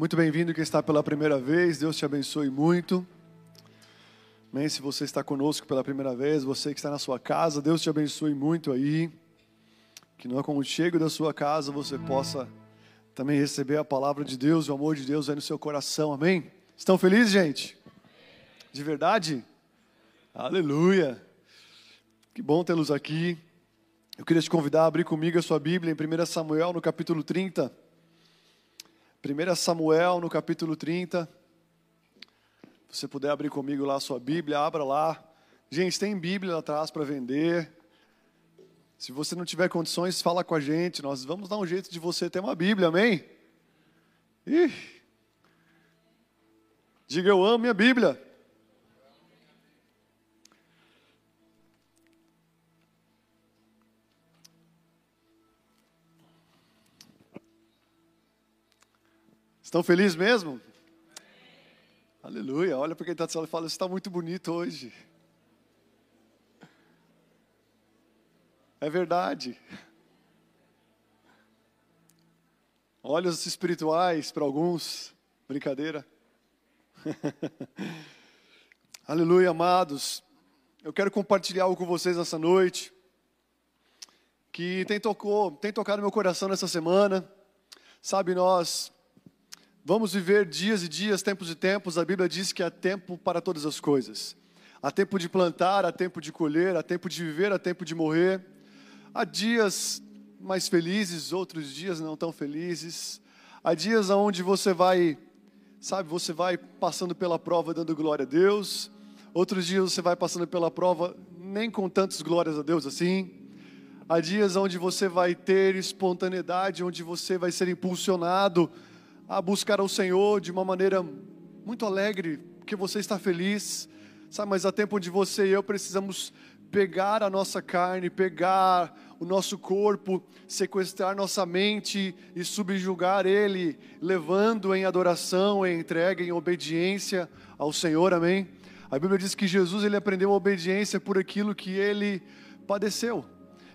Muito bem-vindo quem está pela primeira vez, Deus te abençoe muito. Amém? Se você está conosco pela primeira vez, você que está na sua casa, Deus te abençoe muito aí. Que no aconchego da sua casa você possa também receber a palavra de Deus, o amor de Deus aí no seu coração, amém? Estão felizes, gente? De verdade? Aleluia! Que bom tê-los aqui. Eu queria te convidar a abrir comigo a sua Bíblia em 1 Samuel, no capítulo 30. 1 Samuel, no capítulo 30. Se você puder abrir comigo lá a sua Bíblia, abra lá. Gente, tem Bíblia lá atrás para vender. Se você não tiver condições, fala com a gente. Nós vamos dar um jeito de você ter uma Bíblia, amém? Ih. Diga eu amo minha Bíblia. Estão felizes mesmo? Aleluia. Olha para quem está céu e fala: Você está muito bonito hoje. É verdade. Olhos espirituais para alguns. Brincadeira. Aleluia, amados. Eu quero compartilhar algo com vocês essa noite que tem, tocou, tem tocado meu coração nessa semana. Sabe, nós Vamos viver dias e dias, tempos e tempos. A Bíblia diz que há tempo para todas as coisas. Há tempo de plantar, há tempo de colher, há tempo de viver, há tempo de morrer. Há dias mais felizes, outros dias não tão felizes. Há dias onde você vai, sabe, você vai passando pela prova dando glória a Deus. Outros dias você vai passando pela prova nem com tantas glórias a Deus assim. Há dias onde você vai ter espontaneidade, onde você vai ser impulsionado a buscar ao Senhor de uma maneira muito alegre, porque você está feliz, sabe? Mas há tempo onde você e eu precisamos pegar a nossa carne, pegar o nosso corpo, sequestrar nossa mente e subjugar ele, levando em adoração, em entrega, em obediência ao Senhor, amém? A Bíblia diz que Jesus ele aprendeu a obediência por aquilo que ele padeceu.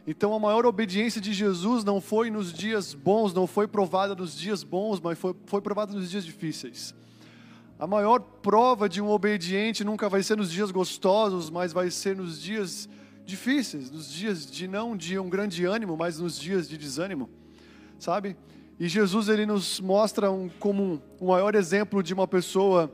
Então a maior obediência de Jesus não foi nos dias bons, não foi provada nos dias bons, mas foi, foi provada nos dias difíceis. A maior prova de um obediente nunca vai ser nos dias gostosos, mas vai ser nos dias difíceis, nos dias de não de um grande ânimo, mas nos dias de desânimo, sabe? E Jesus ele nos mostra um, como um, um maior exemplo de uma pessoa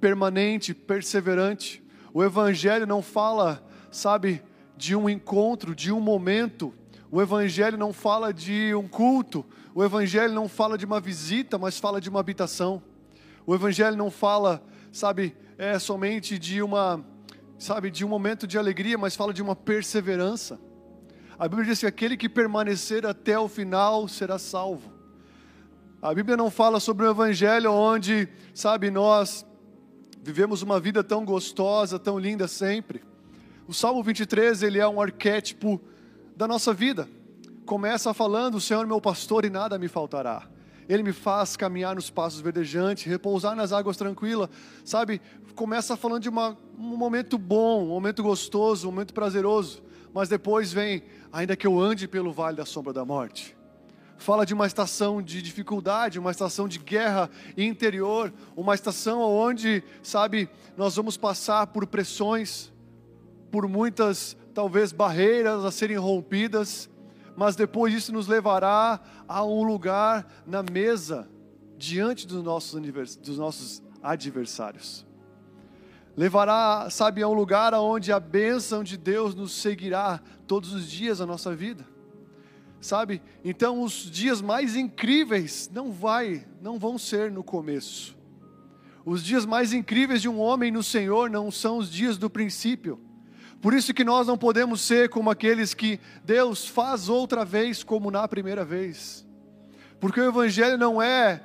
permanente, perseverante. O Evangelho não fala, sabe, de um encontro, de um momento. O Evangelho não fala de um culto, o Evangelho não fala de uma visita, mas fala de uma habitação. O Evangelho não fala, sabe, é somente de uma, sabe, de um momento de alegria, mas fala de uma perseverança. A Bíblia diz que aquele que permanecer até o final será salvo. A Bíblia não fala sobre o Evangelho onde, sabe, nós vivemos uma vida tão gostosa, tão linda sempre. O Salmo 23, ele é um arquétipo da nossa vida. Começa falando: "O Senhor é meu pastor e nada me faltará". Ele me faz caminhar nos passos verdejantes, repousar nas águas tranquilas, sabe? Começa falando de uma, um momento bom, um momento gostoso, um momento prazeroso, mas depois vem, ainda que eu ande pelo vale da sombra da morte. Fala de uma estação de dificuldade, uma estação de guerra interior, uma estação onde, sabe, nós vamos passar por pressões, por muitas, talvez, barreiras a serem rompidas, mas depois isso nos levará a um lugar na mesa, diante dos nossos, dos nossos adversários. Levará, sabe, a um lugar onde a bênção de Deus nos seguirá todos os dias da nossa vida. Sabe? Então os dias mais incríveis não vai, não vão ser no começo. Os dias mais incríveis de um homem no Senhor não são os dias do princípio por isso que nós não podemos ser como aqueles que Deus faz outra vez como na primeira vez. Porque o evangelho não é,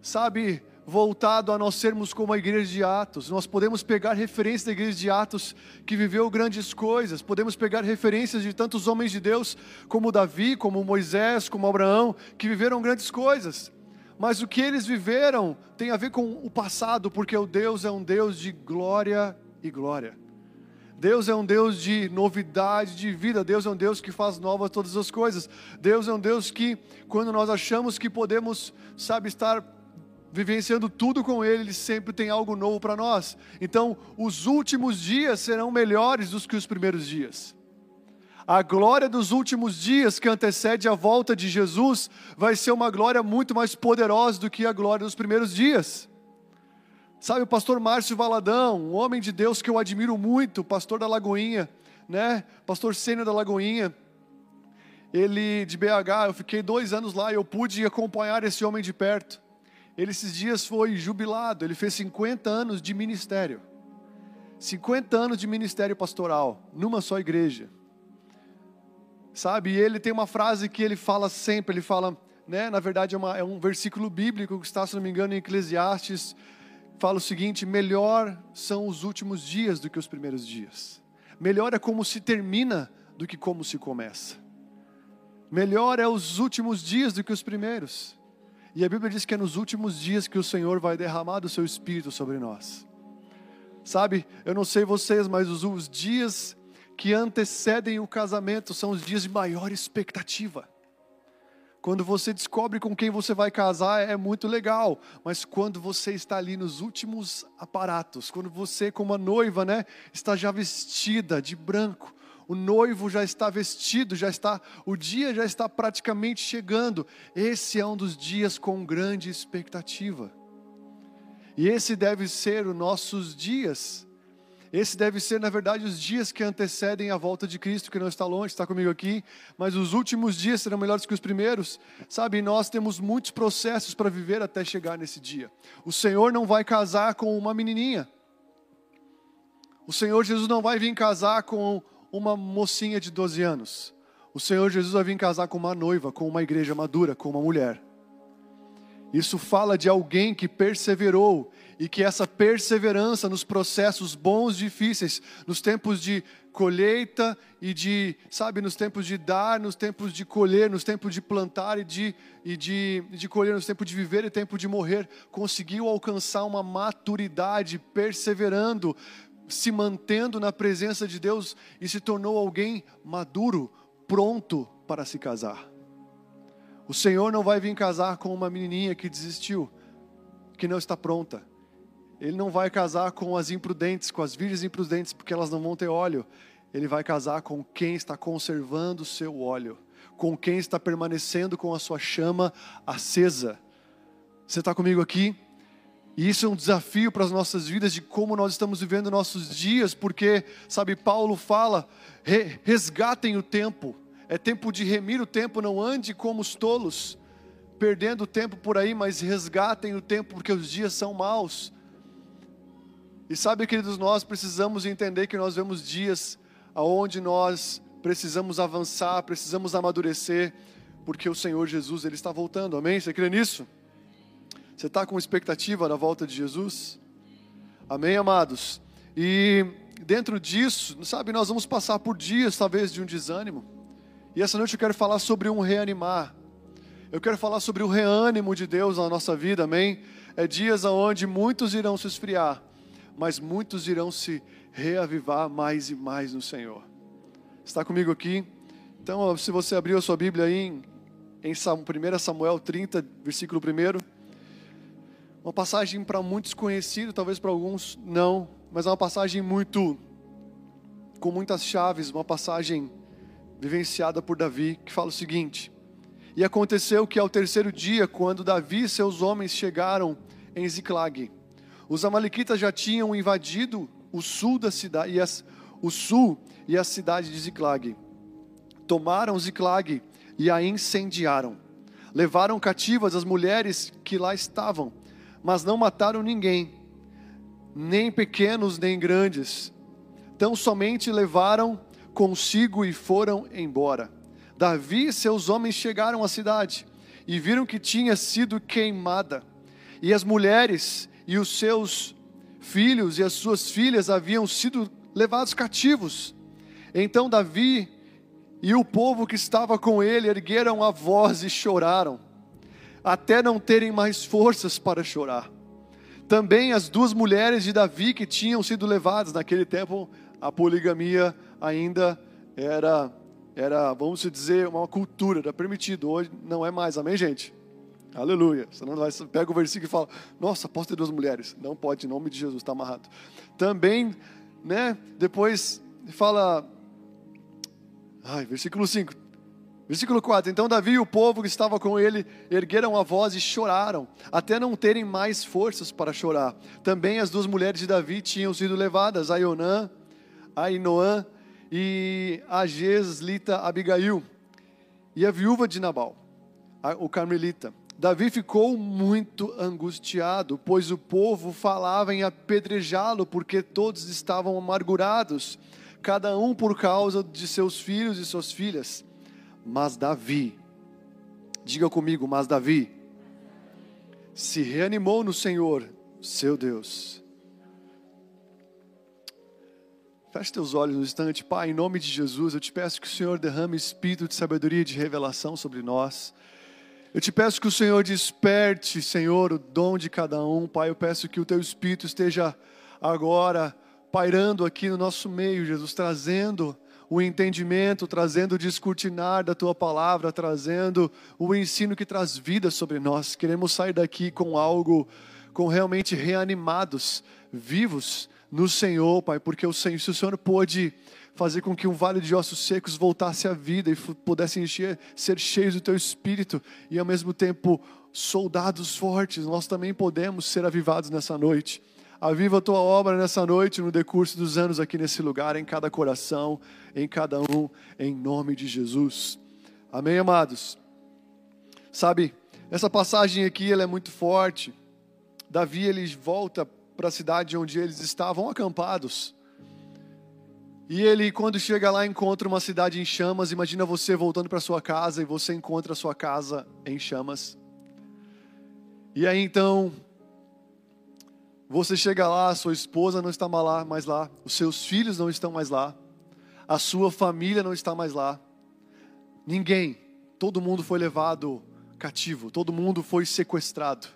sabe, voltado a nós sermos como a igreja de Atos. Nós podemos pegar referências da igreja de Atos que viveu grandes coisas, podemos pegar referências de tantos homens de Deus, como Davi, como Moisés, como Abraão, que viveram grandes coisas. Mas o que eles viveram tem a ver com o passado, porque o Deus é um Deus de glória e glória. Deus é um Deus de novidade de vida, Deus é um Deus que faz novas todas as coisas. Deus é um Deus que, quando nós achamos que podemos, sabe, estar vivenciando tudo com Ele, Ele sempre tem algo novo para nós. Então, os últimos dias serão melhores do que os primeiros dias. A glória dos últimos dias que antecede a volta de Jesus vai ser uma glória muito mais poderosa do que a glória dos primeiros dias. Sabe, o pastor Márcio Valadão, um homem de Deus que eu admiro muito, pastor da Lagoinha, né? Pastor sênior da Lagoinha. Ele de BH, eu fiquei dois anos lá e eu pude acompanhar esse homem de perto. Ele esses dias foi jubilado, ele fez 50 anos de ministério. 50 anos de ministério pastoral, numa só igreja. Sabe, e ele tem uma frase que ele fala sempre, ele fala, né, na verdade é, uma, é um versículo bíblico que está, se não me engano, em Eclesiastes, fala o seguinte: melhor são os últimos dias do que os primeiros dias. Melhor é como se termina do que como se começa. Melhor é os últimos dias do que os primeiros. E a Bíblia diz que é nos últimos dias que o Senhor vai derramar do seu espírito sobre nós. Sabe, eu não sei vocês, mas os, os dias que antecedem o casamento são os dias de maior expectativa. Quando você descobre com quem você vai casar é muito legal, mas quando você está ali nos últimos aparatos, quando você como a noiva, né, está já vestida de branco, o noivo já está vestido, já está, o dia já está praticamente chegando. Esse é um dos dias com grande expectativa. E esse deve ser os nossos dias. Esse deve ser, na verdade, os dias que antecedem a volta de Cristo, que não está longe, está comigo aqui, mas os últimos dias serão melhores que os primeiros, sabe? Nós temos muitos processos para viver até chegar nesse dia. O Senhor não vai casar com uma menininha. O Senhor Jesus não vai vir casar com uma mocinha de 12 anos. O Senhor Jesus vai vir casar com uma noiva, com uma igreja madura, com uma mulher. Isso fala de alguém que perseverou e que essa perseverança nos processos bons e difíceis, nos tempos de colheita e de, sabe, nos tempos de dar, nos tempos de colher, nos tempos de plantar e de, e de, de colher, nos tempos de viver e tempo de morrer, conseguiu alcançar uma maturidade perseverando, se mantendo na presença de Deus e se tornou alguém maduro, pronto para se casar. O Senhor não vai vir casar com uma menininha que desistiu, que não está pronta. Ele não vai casar com as imprudentes, com as virgens imprudentes, porque elas não vão ter óleo. Ele vai casar com quem está conservando o seu óleo, com quem está permanecendo com a sua chama acesa. Você está comigo aqui? E isso é um desafio para as nossas vidas de como nós estamos vivendo nossos dias, porque, sabe, Paulo fala: resgatem o tempo, é tempo de remir o tempo, não ande como os tolos, perdendo o tempo por aí, mas resgatem o tempo, porque os dias são maus. E sabe, queridos, nós precisamos entender que nós vemos dias aonde nós precisamos avançar, precisamos amadurecer, porque o Senhor Jesus ele está voltando. Amém? Você crê nisso? Você está com expectativa da volta de Jesus? Amém, amados? E dentro disso, sabe, nós vamos passar por dias, talvez, de um desânimo. E essa noite eu quero falar sobre um reanimar. Eu quero falar sobre o reânimo de Deus na nossa vida, amém? É dias onde muitos irão se esfriar, mas muitos irão se reavivar mais e mais no Senhor. Está comigo aqui? Então, se você abriu a sua Bíblia aí em, em 1 Samuel 30, versículo 1. Uma passagem para muitos conhecida, talvez para alguns não, mas é uma passagem muito com muitas chaves, uma passagem vivenciada por Davi, que fala o seguinte: E aconteceu que ao terceiro dia, quando Davi e seus homens chegaram em Ziclag, os amalequitas já tinham invadido o sul da cidade e as, o sul e a cidade de Ziclag. Tomaram Ziclag e a incendiaram. Levaram cativas as mulheres que lá estavam mas não mataram ninguém, nem pequenos nem grandes. Tão somente levaram consigo e foram embora. Davi e seus homens chegaram à cidade e viram que tinha sido queimada, e as mulheres e os seus filhos e as suas filhas haviam sido levados cativos. Então Davi e o povo que estava com ele ergueram a voz e choraram até não terem mais forças para chorar. Também as duas mulheres de Davi que tinham sido levadas naquele tempo, a poligamia ainda era, era vamos dizer, uma cultura, era permitido. Hoje não é mais, amém, gente? Aleluia. Você não vai, pega o versículo e fala: Nossa, posso ter duas mulheres? Não pode, em nome de Jesus, está amarrado. Também, né? Depois fala. Ai, versículo 5. Versículo 4: Então Davi e o povo que estava com ele ergueram a voz e choraram, até não terem mais forças para chorar. Também as duas mulheres de Davi tinham sido levadas, Aionã, Ainoã e a Geslita Abigail, e a viúva de Nabal, o carmelita. Davi ficou muito angustiado, pois o povo falava em apedrejá-lo, porque todos estavam amargurados, cada um por causa de seus filhos e suas filhas. Mas Davi, diga comigo, mas Davi, se reanimou no Senhor, seu Deus. Feche teus olhos no instante, Pai, em nome de Jesus, eu te peço que o Senhor derrame espírito de sabedoria e de revelação sobre nós. Eu te peço que o Senhor desperte, Senhor, o dom de cada um, Pai. Eu peço que o teu espírito esteja agora pairando aqui no nosso meio, Jesus, trazendo o entendimento, trazendo o descortinar da tua palavra, trazendo o ensino que traz vida sobre nós. Queremos sair daqui com algo, com realmente reanimados, vivos no Senhor, Pai, porque o Senhor, se o Senhor pôde fazer com que um vale de ossos secos voltasse à vida e pudesse encher, ser cheios do teu espírito e ao mesmo tempo soldados fortes, nós também podemos ser avivados nessa noite. Aviva a tua obra nessa noite, no decurso dos anos aqui nesse lugar, em cada coração, em cada um, em nome de Jesus. Amém, amados? Sabe, essa passagem aqui ela é muito forte. Davi ele volta para a cidade onde eles estavam acampados. E ele, quando chega lá, encontra uma cidade em chamas. Imagina você voltando para sua casa e você encontra a sua casa em chamas. E aí então você chega lá, sua esposa não está mais lá, os seus filhos não estão mais lá, a sua família não está mais lá. Ninguém, todo mundo foi levado cativo, todo mundo foi sequestrado.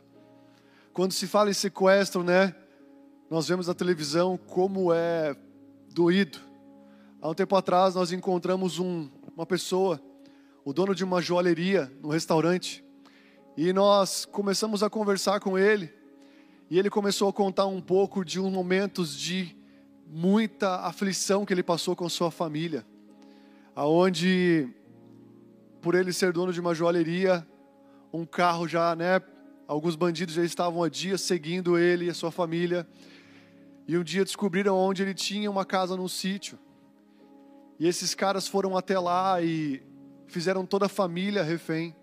Quando se fala em sequestro, né? Nós vemos na televisão como é doído. Há um tempo atrás nós encontramos um, uma pessoa, o dono de uma joalheria, no restaurante, e nós começamos a conversar com ele. E ele começou a contar um pouco de uns momentos de muita aflição que ele passou com sua família, aonde por ele ser dono de uma joalheria, um carro já, né, alguns bandidos já estavam há dias seguindo ele e a sua família. E um dia descobriram onde ele tinha uma casa num sítio. E esses caras foram até lá e fizeram toda a família refém.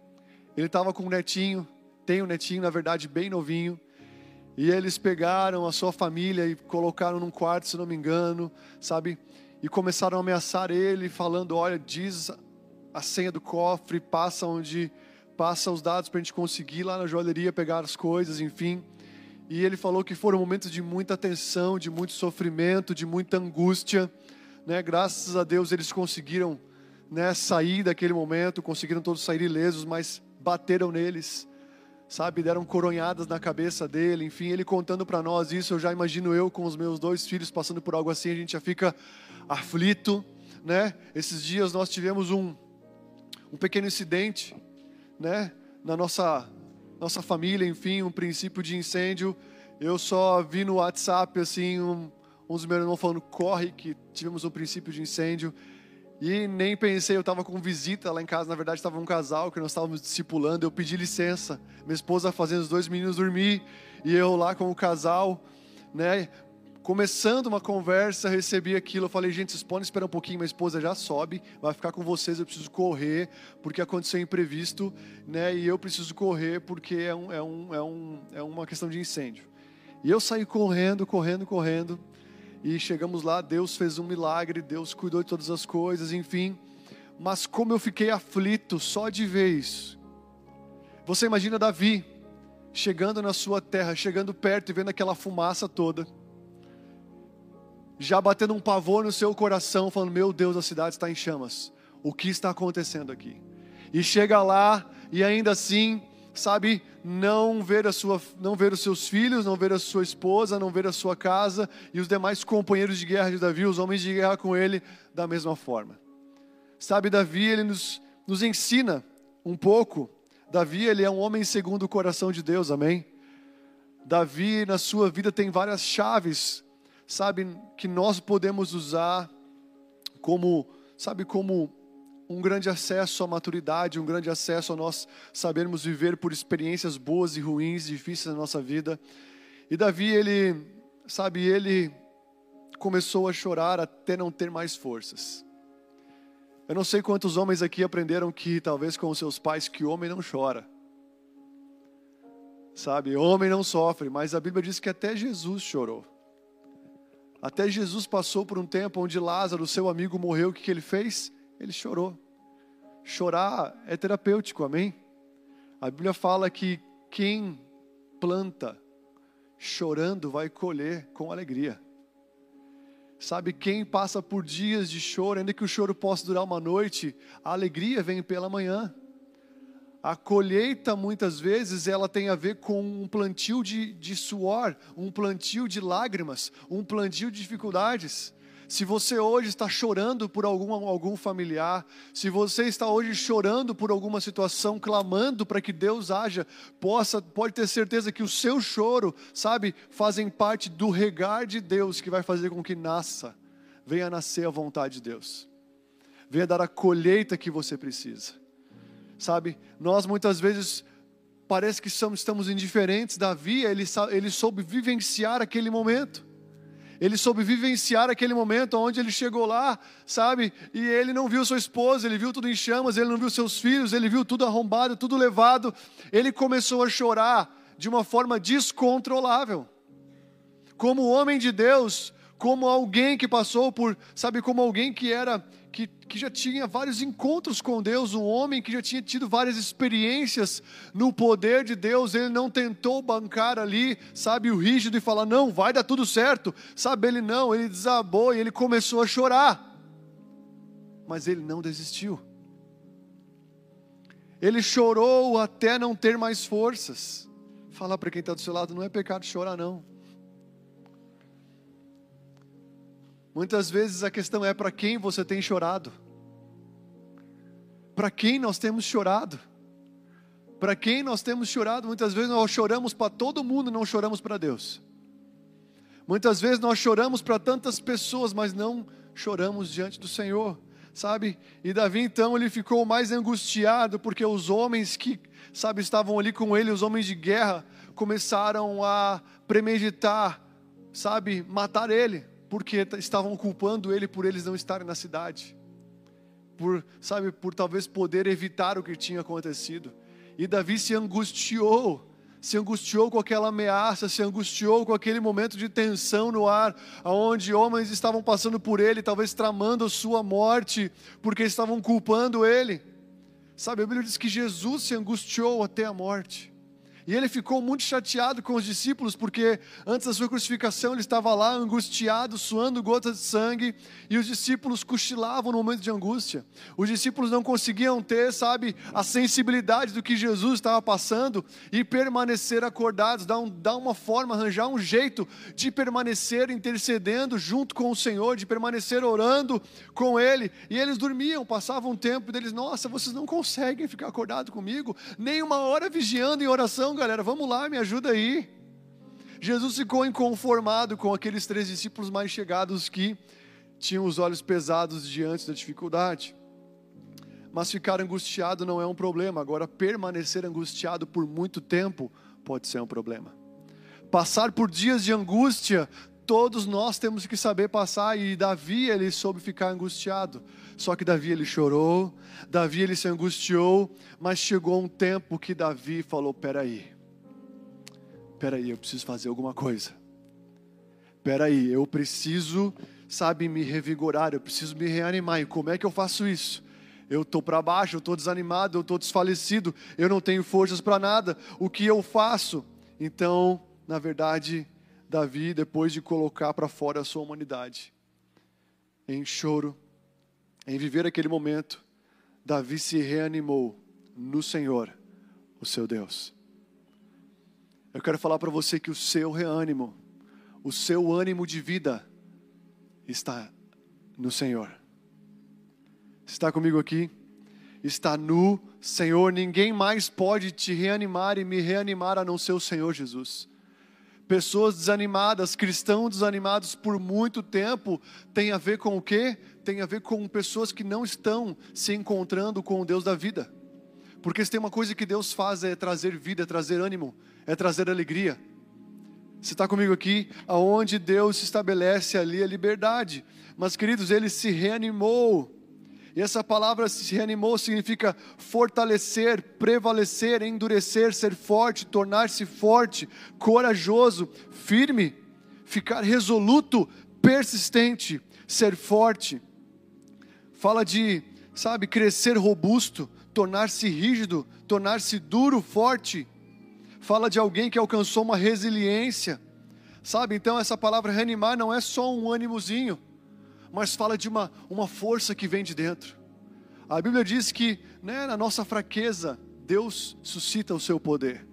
Ele estava com um netinho, tem um netinho, na verdade, bem novinho. E eles pegaram a sua família e colocaram num quarto, se não me engano, sabe? E começaram a ameaçar ele, falando: Olha, diz a senha do cofre, passa onde passa os dados para a gente conseguir lá na joalheria pegar as coisas, enfim. E ele falou que foram momentos de muita tensão, de muito sofrimento, de muita angústia. Né? Graças a Deus eles conseguiram né, sair daquele momento, conseguiram todos sair ilesos, mas bateram neles sabe, deram coronhadas na cabeça dele, enfim, ele contando para nós isso, eu já imagino eu com os meus dois filhos passando por algo assim, a gente já fica aflito, né? Esses dias nós tivemos um, um pequeno incidente, né, na nossa nossa família, enfim, um princípio de incêndio. Eu só vi no WhatsApp assim um, um dos meus irmãos falando corre que tivemos um princípio de incêndio. E nem pensei, eu estava com visita lá em casa, na verdade estava um casal que nós estávamos discipulando, eu pedi licença, minha esposa fazendo os dois meninos dormir, e eu lá com o casal, né, começando uma conversa, recebi aquilo, eu falei, gente, vocês podem esperar um pouquinho, minha esposa já sobe, vai ficar com vocês, eu preciso correr, porque aconteceu imprevisto, né, e eu preciso correr porque é, um, é, um, é, um, é uma questão de incêndio. E eu saí correndo, correndo, correndo, e chegamos lá, Deus fez um milagre, Deus cuidou de todas as coisas, enfim. Mas como eu fiquei aflito só de isso. Você imagina Davi chegando na sua terra, chegando perto e vendo aquela fumaça toda. Já batendo um pavor no seu coração, falando: Meu Deus, a cidade está em chamas. O que está acontecendo aqui? E chega lá e ainda assim sabe, não ver a sua, não ver os seus filhos, não ver a sua esposa, não ver a sua casa e os demais companheiros de guerra de Davi, os homens de guerra com ele da mesma forma. Sabe, Davi, ele nos, nos ensina um pouco Davi, ele é um homem segundo o coração de Deus, amém? Davi, na sua vida, tem várias chaves, sabe, que nós podemos usar como, sabe, como um grande acesso à maturidade, um grande acesso a nós sabermos viver por experiências boas e ruins, difíceis na nossa vida. E Davi, ele, sabe, ele começou a chorar até não ter mais forças. Eu não sei quantos homens aqui aprenderam que, talvez com seus pais, que homem não chora. Sabe, homem não sofre, mas a Bíblia diz que até Jesus chorou. Até Jesus passou por um tempo onde Lázaro, seu amigo, morreu, o que, que ele fez? Ele chorou. Chorar é terapêutico, amém? A Bíblia fala que quem planta chorando vai colher com alegria. Sabe, quem passa por dias de choro, ainda que o choro possa durar uma noite, a alegria vem pela manhã. A colheita, muitas vezes, ela tem a ver com um plantio de, de suor, um plantio de lágrimas, um plantio de dificuldades. Se você hoje está chorando por algum, algum familiar, se você está hoje chorando por alguma situação, clamando para que Deus haja, possa, pode ter certeza que o seu choro, sabe, fazem parte do regar de Deus que vai fazer com que nasça, venha nascer a vontade de Deus, venha dar a colheita que você precisa. Sabe, nós muitas vezes parece que estamos indiferentes. Davi, ele, ele soube vivenciar aquele momento. Ele soube vivenciar aquele momento onde ele chegou lá, sabe? E ele não viu sua esposa, ele viu tudo em chamas, ele não viu seus filhos, ele viu tudo arrombado, tudo levado. Ele começou a chorar de uma forma descontrolável. Como homem de Deus, como alguém que passou por, sabe, como alguém que era que, que já tinha vários encontros com Deus, um homem que já tinha tido várias experiências no poder de Deus, ele não tentou bancar ali, sabe, o rígido e falar, não, vai dar tudo certo, sabe, ele não, ele desabou e ele começou a chorar, mas ele não desistiu, ele chorou até não ter mais forças, fala para quem está do seu lado, não é pecado chorar não, Muitas vezes a questão é para quem você tem chorado. Para quem nós temos chorado? Para quem nós temos chorado? Muitas vezes nós choramos para todo mundo, não choramos para Deus. Muitas vezes nós choramos para tantas pessoas, mas não choramos diante do Senhor, sabe? E Davi então ele ficou mais angustiado porque os homens que, sabe, estavam ali com ele, os homens de guerra, começaram a premeditar, sabe, matar ele porque estavam culpando ele por eles não estarem na cidade. Por, sabe, por talvez poder evitar o que tinha acontecido. E Davi se angustiou, se angustiou com aquela ameaça, se angustiou com aquele momento de tensão no ar, aonde homens estavam passando por ele, talvez tramando sua morte, porque estavam culpando ele. Sabe, a Bíblia diz que Jesus se angustiou até a morte. E ele ficou muito chateado com os discípulos, porque antes da sua crucificação ele estava lá angustiado, suando gotas de sangue, e os discípulos cochilavam no momento de angústia. Os discípulos não conseguiam ter, sabe, a sensibilidade do que Jesus estava passando e permanecer acordados, dar, um, dar uma forma, arranjar um jeito de permanecer intercedendo junto com o Senhor, de permanecer orando com Ele. E eles dormiam, passavam um tempo deles, nossa, vocês não conseguem ficar acordados comigo, nem uma hora vigiando em oração galera, vamos lá, me ajuda aí. Jesus ficou inconformado com aqueles três discípulos mais chegados que tinham os olhos pesados diante da dificuldade. Mas ficar angustiado não é um problema, agora permanecer angustiado por muito tempo pode ser um problema. Passar por dias de angústia, todos nós temos que saber passar e Davi ele soube ficar angustiado. Só que Davi ele chorou, Davi ele se angustiou, mas chegou um tempo que Davi falou: peraí, peraí, eu preciso fazer alguma coisa. Peraí, eu preciso, sabe, me revigorar, eu preciso me reanimar. E como é que eu faço isso? Eu estou para baixo, eu estou desanimado, eu estou desfalecido, eu não tenho forças para nada. O que eu faço? Então, na verdade, Davi, depois de colocar para fora a sua humanidade, em choro, em viver aquele momento, Davi se reanimou no Senhor, o seu Deus. Eu quero falar para você que o seu reânimo, o seu ânimo de vida está no Senhor. Está comigo aqui? está no Senhor. Ninguém mais pode te reanimar e me reanimar a não ser o Senhor Jesus. Pessoas desanimadas, cristãos desanimados por muito tempo, tem a ver com o quê? Tem a ver com pessoas que não estão se encontrando com o Deus da vida. Porque se tem uma coisa que Deus faz é trazer vida, é trazer ânimo, é trazer alegria. Você está comigo aqui? Aonde Deus estabelece ali a liberdade. Mas, queridos, ele se reanimou. E essa palavra se reanimou significa fortalecer, prevalecer, endurecer, ser forte, tornar-se forte, corajoso, firme, ficar resoluto, persistente, ser forte. Fala de, sabe, crescer robusto, tornar-se rígido, tornar-se duro, forte fala de alguém que alcançou uma resiliência, sabe? Então, essa palavra reanimar não é só um ânimozinho, mas fala de uma, uma força que vem de dentro. A Bíblia diz que né, na nossa fraqueza, Deus suscita o seu poder.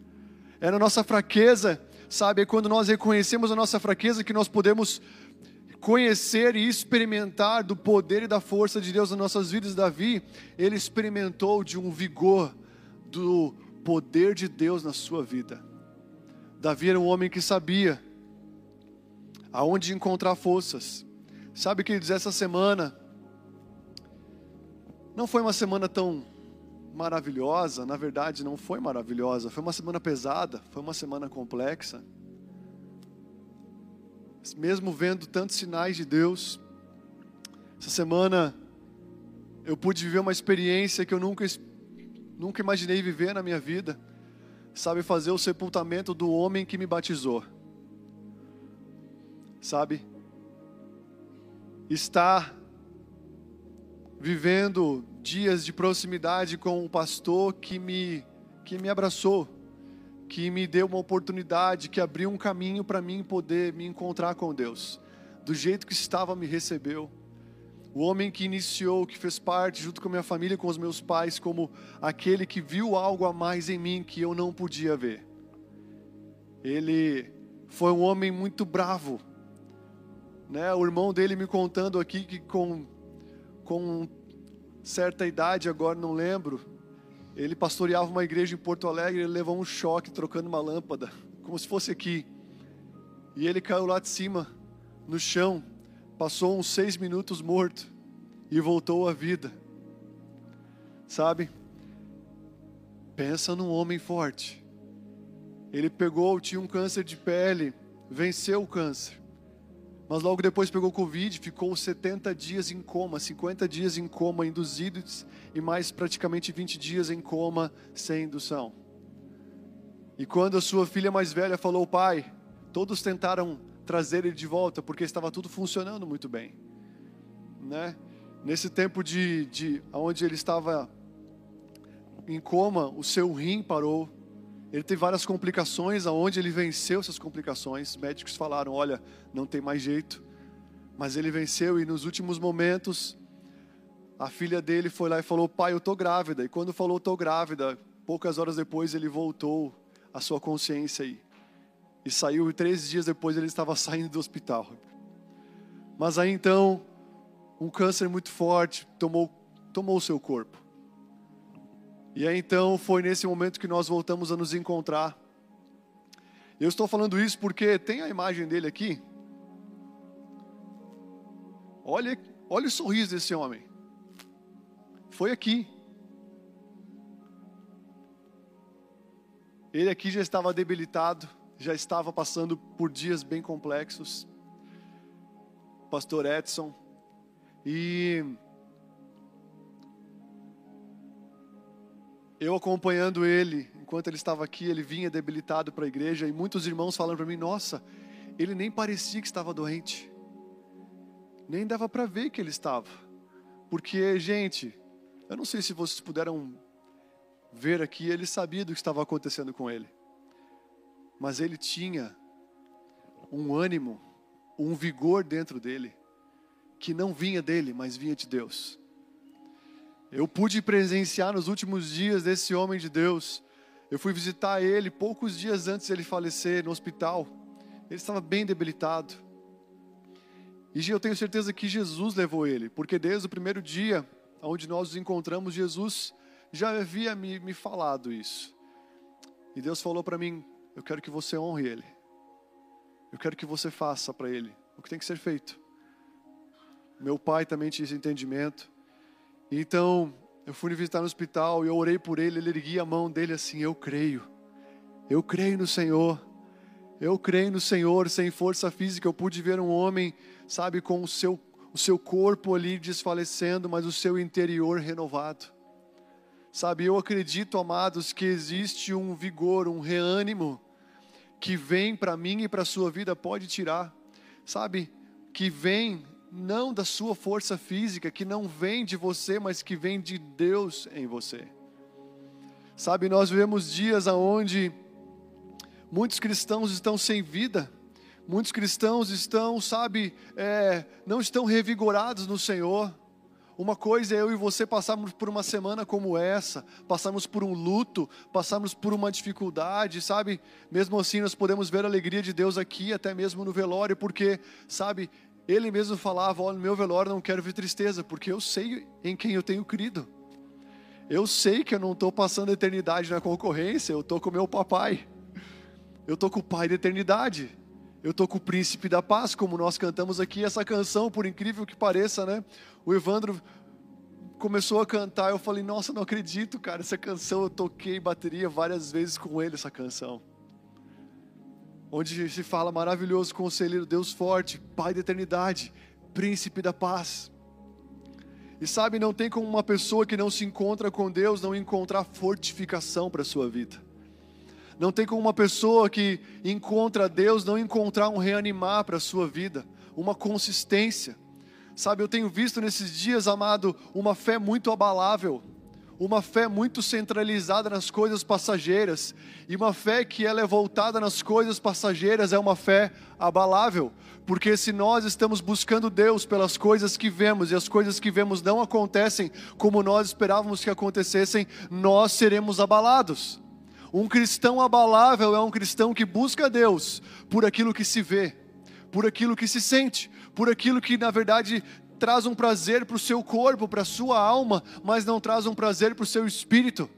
É na nossa fraqueza, sabe? É quando nós reconhecemos a nossa fraqueza que nós podemos conhecer e experimentar do poder e da força de Deus nas nossas vidas. Davi, ele experimentou de um vigor, do poder de Deus na sua vida. Davi era um homem que sabia aonde encontrar forças. Sabe, queridos, essa semana não foi uma semana tão maravilhosa, na verdade não foi maravilhosa, foi uma semana pesada, foi uma semana complexa. Mesmo vendo tantos sinais de Deus, essa semana eu pude viver uma experiência que eu nunca nunca imaginei viver na minha vida, sabe, fazer o sepultamento do homem que me batizou. Sabe? Estar vivendo dias de proximidade com o pastor que me que me abraçou, que me deu uma oportunidade, que abriu um caminho para mim poder me encontrar com Deus. Do jeito que estava me recebeu o homem que iniciou, que fez parte, junto com a minha família, com os meus pais, como aquele que viu algo a mais em mim que eu não podia ver. Ele foi um homem muito bravo. Né? O irmão dele me contando aqui que com, com certa idade, agora não lembro, ele pastoreava uma igreja em Porto Alegre, ele levou um choque trocando uma lâmpada, como se fosse aqui. E ele caiu lá de cima, no chão, passou uns seis minutos morto e voltou à vida. Sabe? Pensa num homem forte. Ele pegou, tinha um câncer de pele, venceu o câncer. Mas logo depois pegou Covid, ficou 70 dias em coma, 50 dias em coma induzidos e mais praticamente 20 dias em coma sem indução. E quando a sua filha mais velha falou, pai, todos tentaram trazer ele de volta, porque estava tudo funcionando muito bem. Né? Nesse tempo de, de onde ele estava em coma, o seu rim parou. Ele teve várias complicações, aonde ele venceu essas complicações. Os médicos falaram: olha, não tem mais jeito. Mas ele venceu e nos últimos momentos, a filha dele foi lá e falou: pai, eu estou grávida. E quando falou estou grávida, poucas horas depois ele voltou à sua consciência aí. E saiu, e três dias depois ele estava saindo do hospital. Mas aí então, um câncer muito forte tomou, tomou o seu corpo. E aí então foi nesse momento que nós voltamos a nos encontrar. Eu estou falando isso porque tem a imagem dele aqui. Olha, olha o sorriso desse homem. Foi aqui. Ele aqui já estava debilitado já estava passando por dias bem complexos. Pastor Edson. E eu acompanhando ele, enquanto ele estava aqui, ele vinha debilitado para a igreja e muitos irmãos falando para mim: "Nossa, ele nem parecia que estava doente. Nem dava para ver que ele estava. Porque, gente, eu não sei se vocês puderam ver aqui, ele sabia do que estava acontecendo com ele mas ele tinha um ânimo, um vigor dentro dele, que não vinha dele, mas vinha de Deus. Eu pude presenciar nos últimos dias desse homem de Deus. Eu fui visitar ele poucos dias antes ele falecer no hospital. Ele estava bem debilitado. E eu tenho certeza que Jesus levou ele, porque desde o primeiro dia onde nós nos encontramos, Jesus já havia me, me falado isso. E Deus falou para mim: Eu quero que você honre Ele. Eu quero que você faça para Ele o que tem que ser feito. Meu pai também tinha esse entendimento. Então, eu fui visitar no hospital e eu orei por ele. Ele erguia a mão dele assim: Eu creio. Eu creio no Senhor. Eu creio no Senhor. Sem força física, eu pude ver um homem, sabe, com o seu, o seu corpo ali desfalecendo, mas o seu interior renovado. Sabe, eu acredito, amados, que existe um vigor, um reânimo que vem para mim e para a sua vida, pode tirar. Sabe, que vem não da sua força física, que não vem de você, mas que vem de Deus em você. Sabe, nós vivemos dias aonde muitos cristãos estão sem vida, muitos cristãos estão, sabe, é, não estão revigorados no Senhor. Uma coisa é eu e você passarmos por uma semana como essa, passarmos por um luto, passarmos por uma dificuldade, sabe? Mesmo assim, nós podemos ver a alegria de Deus aqui, até mesmo no velório, porque, sabe, ele mesmo falava: Olha, no meu velório não quero ver tristeza, porque eu sei em quem eu tenho crido. Eu sei que eu não estou passando a eternidade na concorrência, eu estou com meu papai. Eu estou com o pai da eternidade. Eu estou com o príncipe da paz, como nós cantamos aqui essa canção, por incrível que pareça, né? O Evandro começou a cantar, eu falei, nossa, não acredito, cara, essa canção eu toquei bateria várias vezes com ele, essa canção. Onde se fala maravilhoso conselheiro, Deus forte, Pai da eternidade, príncipe da paz. E sabe, não tem como uma pessoa que não se encontra com Deus não encontrar fortificação para a sua vida. Não tem como uma pessoa que encontra Deus não encontrar um reanimar para a sua vida, uma consistência. Sabe, eu tenho visto nesses dias, amado, uma fé muito abalável, uma fé muito centralizada nas coisas passageiras, e uma fé que ela é voltada nas coisas passageiras é uma fé abalável, porque se nós estamos buscando Deus pelas coisas que vemos e as coisas que vemos não acontecem como nós esperávamos que acontecessem, nós seremos abalados. Um cristão abalável é um cristão que busca Deus por aquilo que se vê, por aquilo que se sente, por aquilo que na verdade traz um prazer para o seu corpo, para a sua alma, mas não traz um prazer para o seu espírito.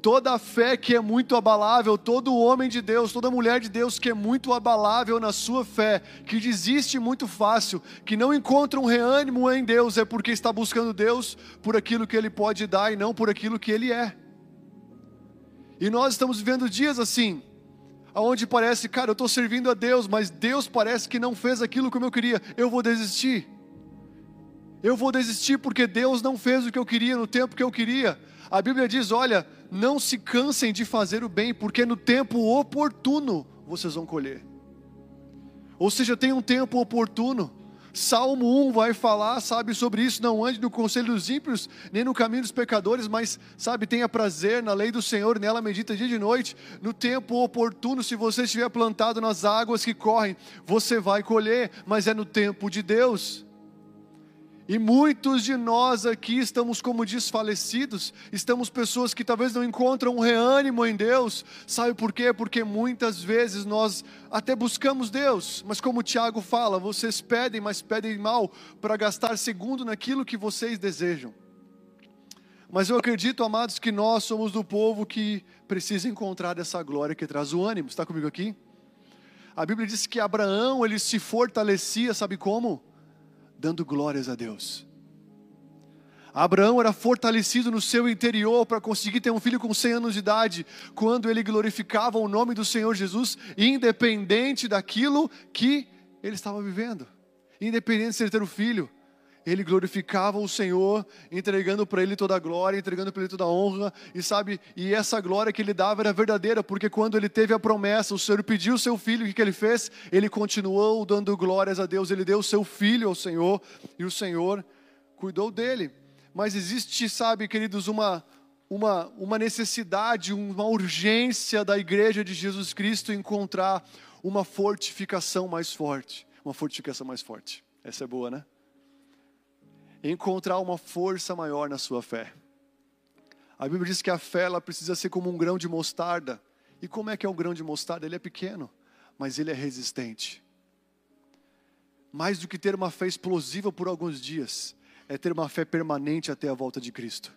Toda fé que é muito abalável, todo homem de Deus, toda mulher de Deus que é muito abalável na sua fé, que desiste muito fácil, que não encontra um reânimo em Deus, é porque está buscando Deus por aquilo que Ele pode dar e não por aquilo que Ele é. E nós estamos vivendo dias assim, aonde parece, cara, eu estou servindo a Deus, mas Deus parece que não fez aquilo como eu queria. Eu vou desistir. Eu vou desistir porque Deus não fez o que eu queria no tempo que eu queria. A Bíblia diz: olha, não se cansem de fazer o bem, porque no tempo oportuno vocês vão colher. Ou seja, tem um tempo oportuno. Salmo 1 vai falar, sabe, sobre isso. Não ande no conselho dos ímpios, nem no caminho dos pecadores, mas, sabe, tenha prazer na lei do Senhor, nela medita dia e noite. No tempo oportuno, se você estiver plantado nas águas que correm, você vai colher, mas é no tempo de Deus. E muitos de nós aqui estamos como desfalecidos, estamos pessoas que talvez não encontram um reânimo em Deus. Sabe por quê? Porque muitas vezes nós até buscamos Deus, mas como Tiago fala, vocês pedem, mas pedem mal para gastar segundo naquilo que vocês desejam. Mas eu acredito, amados, que nós somos do povo que precisa encontrar essa glória que traz o ânimo. Está comigo aqui? A Bíblia diz que Abraão ele se fortalecia, sabe como? Dando glórias a Deus. Abraão era fortalecido no seu interior para conseguir ter um filho com 100 anos de idade, quando ele glorificava o nome do Senhor Jesus, independente daquilo que ele estava vivendo, independente de ele ter um filho ele glorificava o Senhor, entregando para ele toda a glória, entregando para ele toda a honra, e sabe, e essa glória que ele dava era verdadeira, porque quando ele teve a promessa, o Senhor pediu o seu filho, o que, que ele fez? Ele continuou dando glórias a Deus, ele deu o seu filho ao Senhor, e o Senhor cuidou dele. Mas existe, sabe, queridos, uma, uma, uma necessidade, uma urgência da igreja de Jesus Cristo encontrar uma fortificação mais forte. Uma fortificação mais forte. Essa é boa, né? Encontrar uma força maior na sua fé. A Bíblia diz que a fé ela precisa ser como um grão de mostarda. E como é que é um grão de mostarda? Ele é pequeno, mas ele é resistente. Mais do que ter uma fé explosiva por alguns dias, é ter uma fé permanente até a volta de Cristo.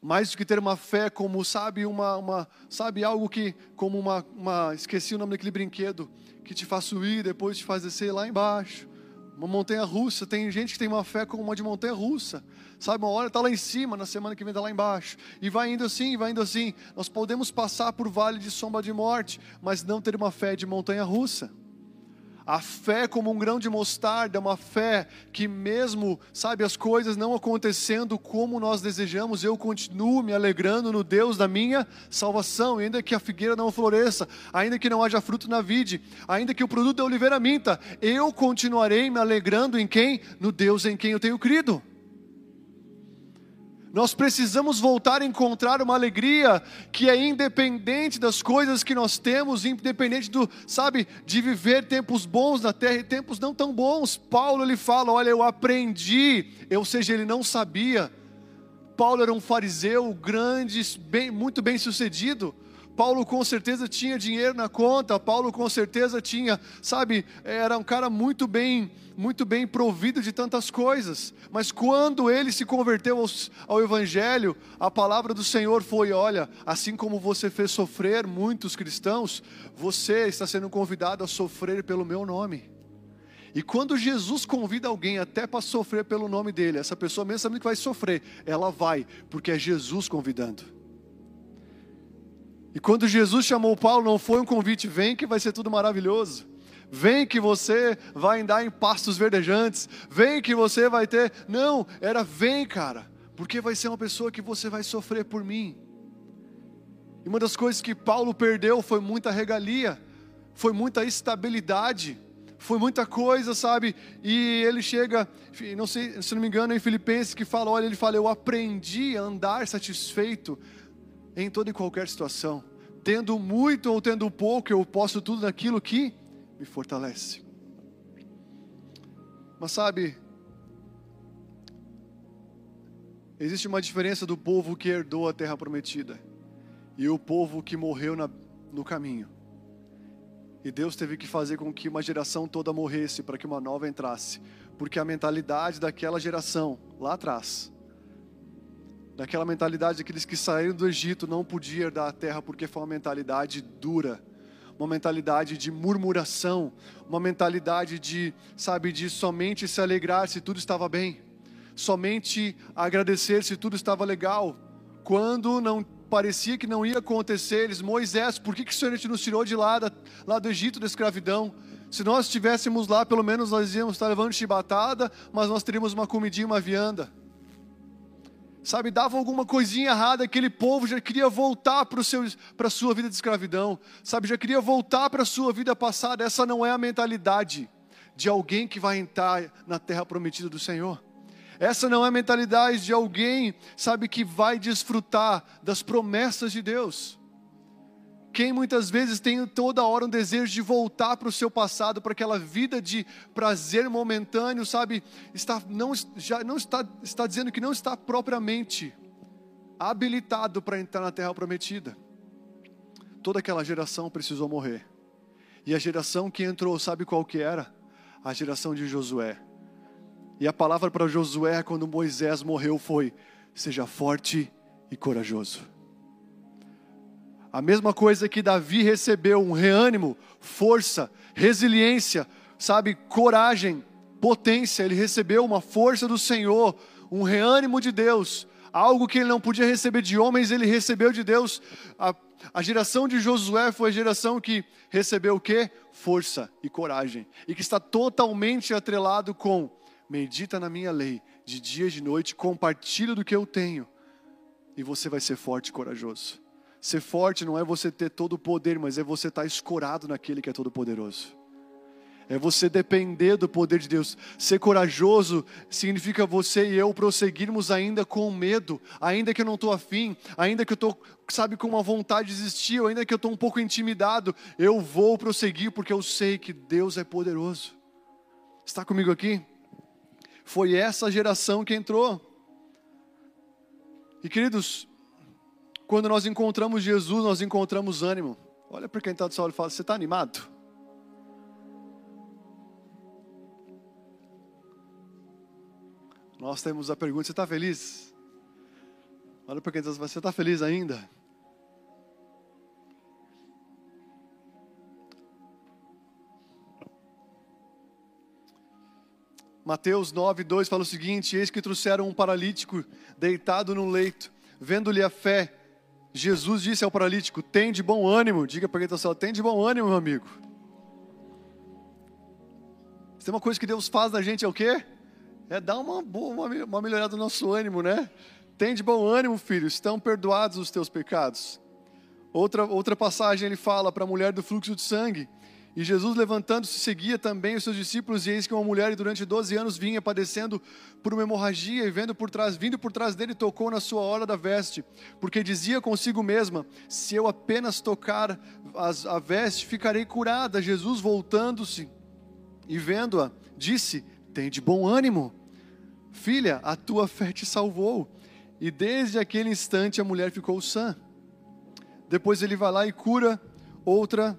Mais do que ter uma fé como, sabe, uma, uma sabe algo que, como uma, uma, esqueci o nome daquele brinquedo, que te faz subir depois te faz descer lá embaixo. Uma montanha russa, tem gente que tem uma fé como uma de montanha russa. Sabe, uma hora está lá em cima, na semana que vem está lá embaixo. E vai indo assim, vai indo assim. Nós podemos passar por vale de sombra de morte, mas não ter uma fé de montanha russa. A fé como um grão de mostarda, é uma fé que mesmo, sabe, as coisas não acontecendo como nós desejamos, eu continuo me alegrando no Deus da minha salvação, ainda que a figueira não floresça, ainda que não haja fruto na vide, ainda que o produto da oliveira minta, eu continuarei me alegrando em quem? No Deus em quem eu tenho crido. Nós precisamos voltar a encontrar uma alegria que é independente das coisas que nós temos, independente do, sabe, de viver tempos bons na terra e tempos não tão bons. Paulo ele fala: "Olha, eu aprendi", ou seja, ele não sabia. Paulo era um fariseu grande, bem, muito bem sucedido. Paulo com certeza tinha dinheiro na conta, Paulo com certeza tinha, sabe, era um cara muito bem, muito bem provido de tantas coisas. Mas quando ele se converteu ao, evangelho, a palavra do Senhor foi: olha, assim como você fez sofrer muitos cristãos, você está sendo convidado a sofrer pelo meu nome. E quando Jesus convida alguém até para sofrer pelo nome dele, essa pessoa mesmo sabendo que vai sofrer, ela vai, porque é Jesus convidando. E quando Jesus chamou Paulo, não foi um convite, vem que vai ser tudo maravilhoso. Vem que você vai andar em pastos verdejantes. Vem que você vai ter. Não, era vem, cara, porque vai ser uma pessoa que você vai sofrer por mim. E uma das coisas que Paulo perdeu foi muita regalia, foi muita estabilidade, foi muita coisa, sabe? E ele chega, não sei, se não me engano, em Filipenses que fala, olha, ele fala, eu aprendi a andar satisfeito em toda e qualquer situação. Tendo muito ou tendo pouco, eu posso tudo naquilo que me fortalece. Mas sabe, existe uma diferença do povo que herdou a terra prometida e o povo que morreu na, no caminho. E Deus teve que fazer com que uma geração toda morresse para que uma nova entrasse, porque a mentalidade daquela geração lá atrás daquela mentalidade daqueles que saíram do Egito não podia herdar a terra porque foi uma mentalidade dura, uma mentalidade de murmuração, uma mentalidade de, sabe, de somente se alegrar se tudo estava bem, somente agradecer se tudo estava legal, quando não parecia que não ia acontecer, eles, Moisés, por que, que o Senhor te nos tirou de lá, da, lá do Egito da escravidão? Se nós estivéssemos lá, pelo menos nós íamos estar levando chibatada, mas nós teríamos uma comidinha, uma vianda sabe, dava alguma coisinha errada, aquele povo já queria voltar para a sua vida de escravidão, sabe, já queria voltar para a sua vida passada. Essa não é a mentalidade de alguém que vai entrar na terra prometida do Senhor. Essa não é a mentalidade de alguém, sabe, que vai desfrutar das promessas de Deus. Quem muitas vezes tem toda hora um desejo de voltar para o seu passado, para aquela vida de prazer momentâneo, sabe? Está, não, já não está, está dizendo que não está propriamente habilitado para entrar na terra prometida. Toda aquela geração precisou morrer. E a geração que entrou, sabe qual que era? A geração de Josué. E a palavra para Josué quando Moisés morreu foi: seja forte e corajoso. A mesma coisa que Davi recebeu um reânimo, força, resiliência, sabe, coragem, potência. Ele recebeu uma força do Senhor, um reânimo de Deus, algo que ele não podia receber de homens, ele recebeu de Deus. A, a geração de Josué foi a geração que recebeu o quê? Força e coragem, e que está totalmente atrelado com medita na minha lei, de dia e de noite, compartilha do que eu tenho, e você vai ser forte e corajoso. Ser forte não é você ter todo o poder, mas é você estar escorado naquele que é todo poderoso. É você depender do poder de Deus. Ser corajoso significa você e eu prosseguirmos ainda com medo, ainda que eu não estou afim, ainda que eu estou, sabe, com uma vontade de desistir, ou ainda que eu estou um pouco intimidado, eu vou prosseguir porque eu sei que Deus é poderoso. Está comigo aqui? Foi essa geração que entrou. E queridos, quando nós encontramos Jesus, nós encontramos ânimo. Olha para quem está do seu lado e fala: Você está animado? nós temos a pergunta: você está feliz? Olha para quem diz, você está feliz ainda? Mateus 9, 2 fala o seguinte: Eis que trouxeram um paralítico deitado num leito. Vendo-lhe a fé, Jesus disse ao paralítico: Tem de bom ânimo. Diga para quem está céu: Tem de bom ânimo, meu amigo. Se tem uma coisa que Deus faz na gente é o quê? É dar uma, boa, uma melhorada no nosso ânimo, né? Tem de bom ânimo, filho, estão perdoados os teus pecados. Outra, outra passagem ele fala para a mulher do fluxo de sangue: e Jesus, levantando-se, seguia também os seus discípulos, e eis que uma mulher durante 12 anos vinha padecendo por uma hemorragia, e vendo por trás, vindo por trás dele, tocou na sua hora da veste, porque dizia consigo mesma: Se eu apenas tocar a veste, ficarei curada. Jesus, voltando-se e vendo-a, disse: Tem de bom ânimo, filha, a tua fé te salvou. E desde aquele instante a mulher ficou sã. Depois ele vai lá e cura outra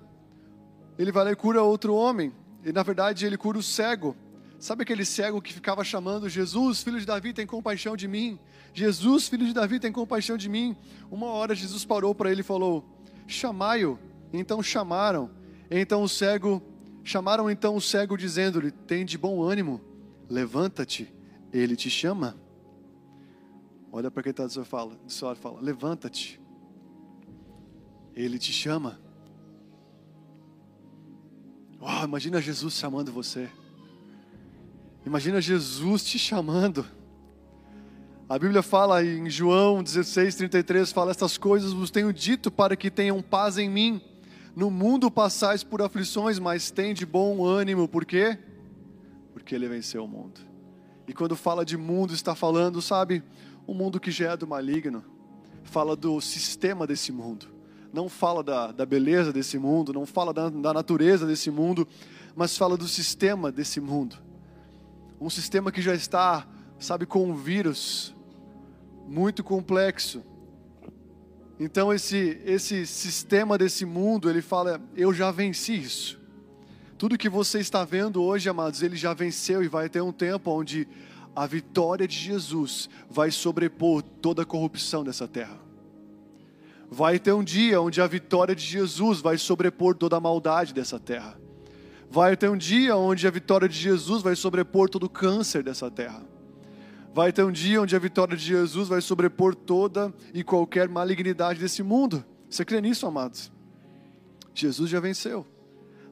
ele vai lá e cura outro homem. E na verdade ele cura o cego. Sabe aquele cego que ficava chamando Jesus, filho de Davi, tem compaixão de mim? Jesus, filho de Davi, tem compaixão de mim. Uma hora Jesus parou para ele e falou: Chamai-o. Então chamaram. Então o cego, chamaram então o cego dizendo-lhe: Tem de bom ânimo, levanta-te, ele te chama. Olha para quem está do seu fala, do seu fala: Levanta-te, ele te chama. Oh, imagina Jesus chamando você. Imagina Jesus te chamando. A Bíblia fala em João 16, 33, fala: Estas coisas vos tenho dito para que tenham paz em mim. No mundo passais por aflições, mas tem de bom ânimo. Por quê? Porque ele venceu o mundo. E quando fala de mundo, está falando, sabe, o um mundo que já é do maligno. Fala do sistema desse mundo não fala da, da beleza desse mundo, não fala da, da natureza desse mundo, mas fala do sistema desse mundo. Um sistema que já está, sabe, com um vírus muito complexo. Então esse esse sistema desse mundo, ele fala, eu já venci isso. Tudo que você está vendo hoje, amados, ele já venceu e vai ter um tempo onde a vitória de Jesus vai sobrepor toda a corrupção dessa terra. Vai ter um dia onde a vitória de Jesus vai sobrepor toda a maldade dessa terra. Vai ter um dia onde a vitória de Jesus vai sobrepor todo o câncer dessa terra. Vai ter um dia onde a vitória de Jesus vai sobrepor toda e qualquer malignidade desse mundo. Você crê nisso, amados? Jesus já venceu.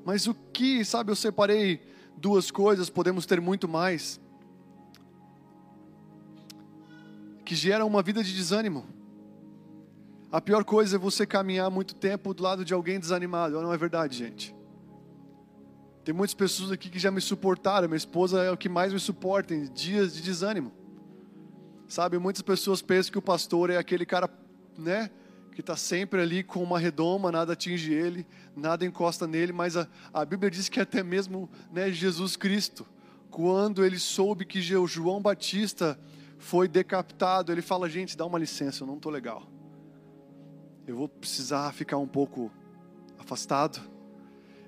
Mas o que, sabe, eu separei duas coisas, podemos ter muito mais, que geram uma vida de desânimo. A pior coisa é você caminhar muito tempo do lado de alguém desanimado. Não é verdade, gente. Tem muitas pessoas aqui que já me suportaram. Minha esposa é o que mais me suporta em dias de desânimo. Sabe, muitas pessoas pensam que o pastor é aquele cara, né, que está sempre ali com uma redoma, nada atinge ele, nada encosta nele. Mas a, a Bíblia diz que até mesmo né, Jesus Cristo, quando ele soube que João Batista foi decapitado, ele fala: gente, dá uma licença, eu não estou legal eu vou precisar ficar um pouco afastado,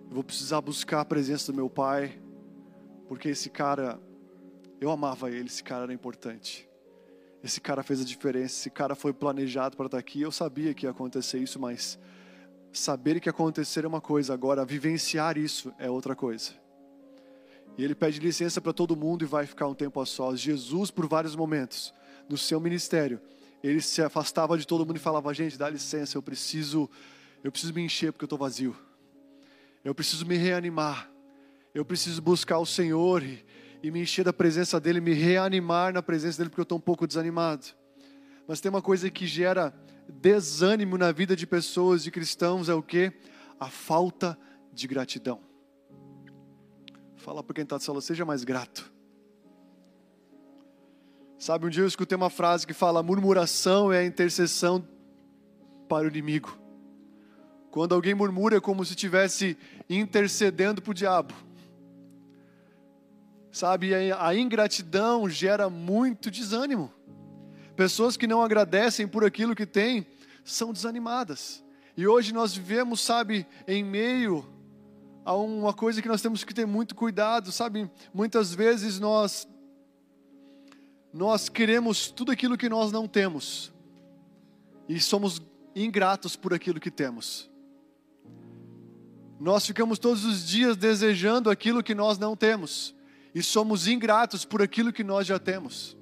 eu vou precisar buscar a presença do meu pai, porque esse cara, eu amava ele, esse cara era importante. Esse cara fez a diferença, esse cara foi planejado para estar aqui. Eu sabia que ia acontecer isso, mas saber que acontecer é uma coisa, agora vivenciar isso é outra coisa. E ele pede licença para todo mundo e vai ficar um tempo a sós. Jesus, por vários momentos, no seu ministério, ele se afastava de todo mundo e falava: gente, dá licença, eu preciso, eu preciso me encher porque eu estou vazio. Eu preciso me reanimar. Eu preciso buscar o Senhor e, e me encher da presença dele, me reanimar na presença dele porque eu estou um pouco desanimado. Mas tem uma coisa que gera desânimo na vida de pessoas, de cristãos, é o que? A falta de gratidão. Fala para quem está de sala, seja mais grato. Sabe, um dia eu escutei uma frase que fala: murmuração é a intercessão para o inimigo. Quando alguém murmura é como se estivesse intercedendo para o diabo. Sabe, a ingratidão gera muito desânimo. Pessoas que não agradecem por aquilo que têm são desanimadas. E hoje nós vivemos, sabe, em meio a uma coisa que nós temos que ter muito cuidado, sabe? Muitas vezes nós nós queremos tudo aquilo que nós não temos e somos ingratos por aquilo que temos. Nós ficamos todos os dias desejando aquilo que nós não temos e somos ingratos por aquilo que nós já temos.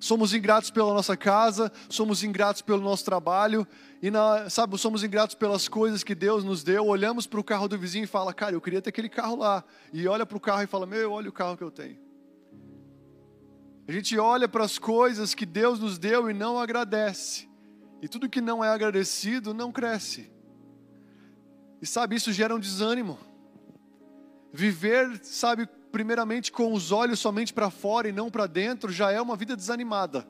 Somos ingratos pela nossa casa, somos ingratos pelo nosso trabalho e na, sabe, somos ingratos pelas coisas que Deus nos deu. Olhamos para o carro do vizinho e fala, cara, eu queria ter aquele carro lá. E olha para o carro e fala, meu, olha o carro que eu tenho. A gente olha para as coisas que Deus nos deu e não agradece. E tudo que não é agradecido não cresce. E sabe, isso gera um desânimo. Viver, sabe, primeiramente com os olhos somente para fora e não para dentro já é uma vida desanimada.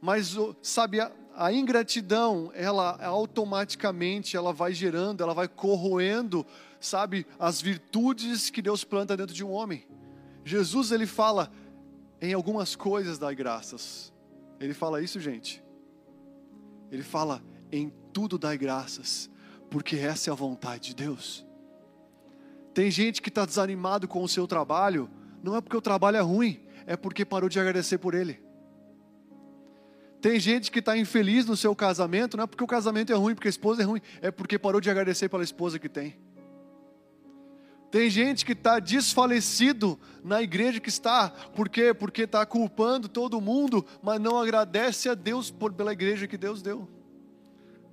Mas, sabe, a, a ingratidão, ela automaticamente ela vai gerando, ela vai corroendo, sabe, as virtudes que Deus planta dentro de um homem. Jesus ele fala em algumas coisas dai graças. Ele fala isso, gente. Ele fala: em tudo dai graças, porque essa é a vontade de Deus. Tem gente que está desanimado com o seu trabalho, não é porque o trabalho é ruim, é porque parou de agradecer por ele. Tem gente que está infeliz no seu casamento, não é porque o casamento é ruim, porque a esposa é ruim, é porque parou de agradecer pela esposa que tem. Tem gente que está desfalecido na igreja que está, por quê? Porque está culpando todo mundo, mas não agradece a Deus por, pela igreja que Deus deu.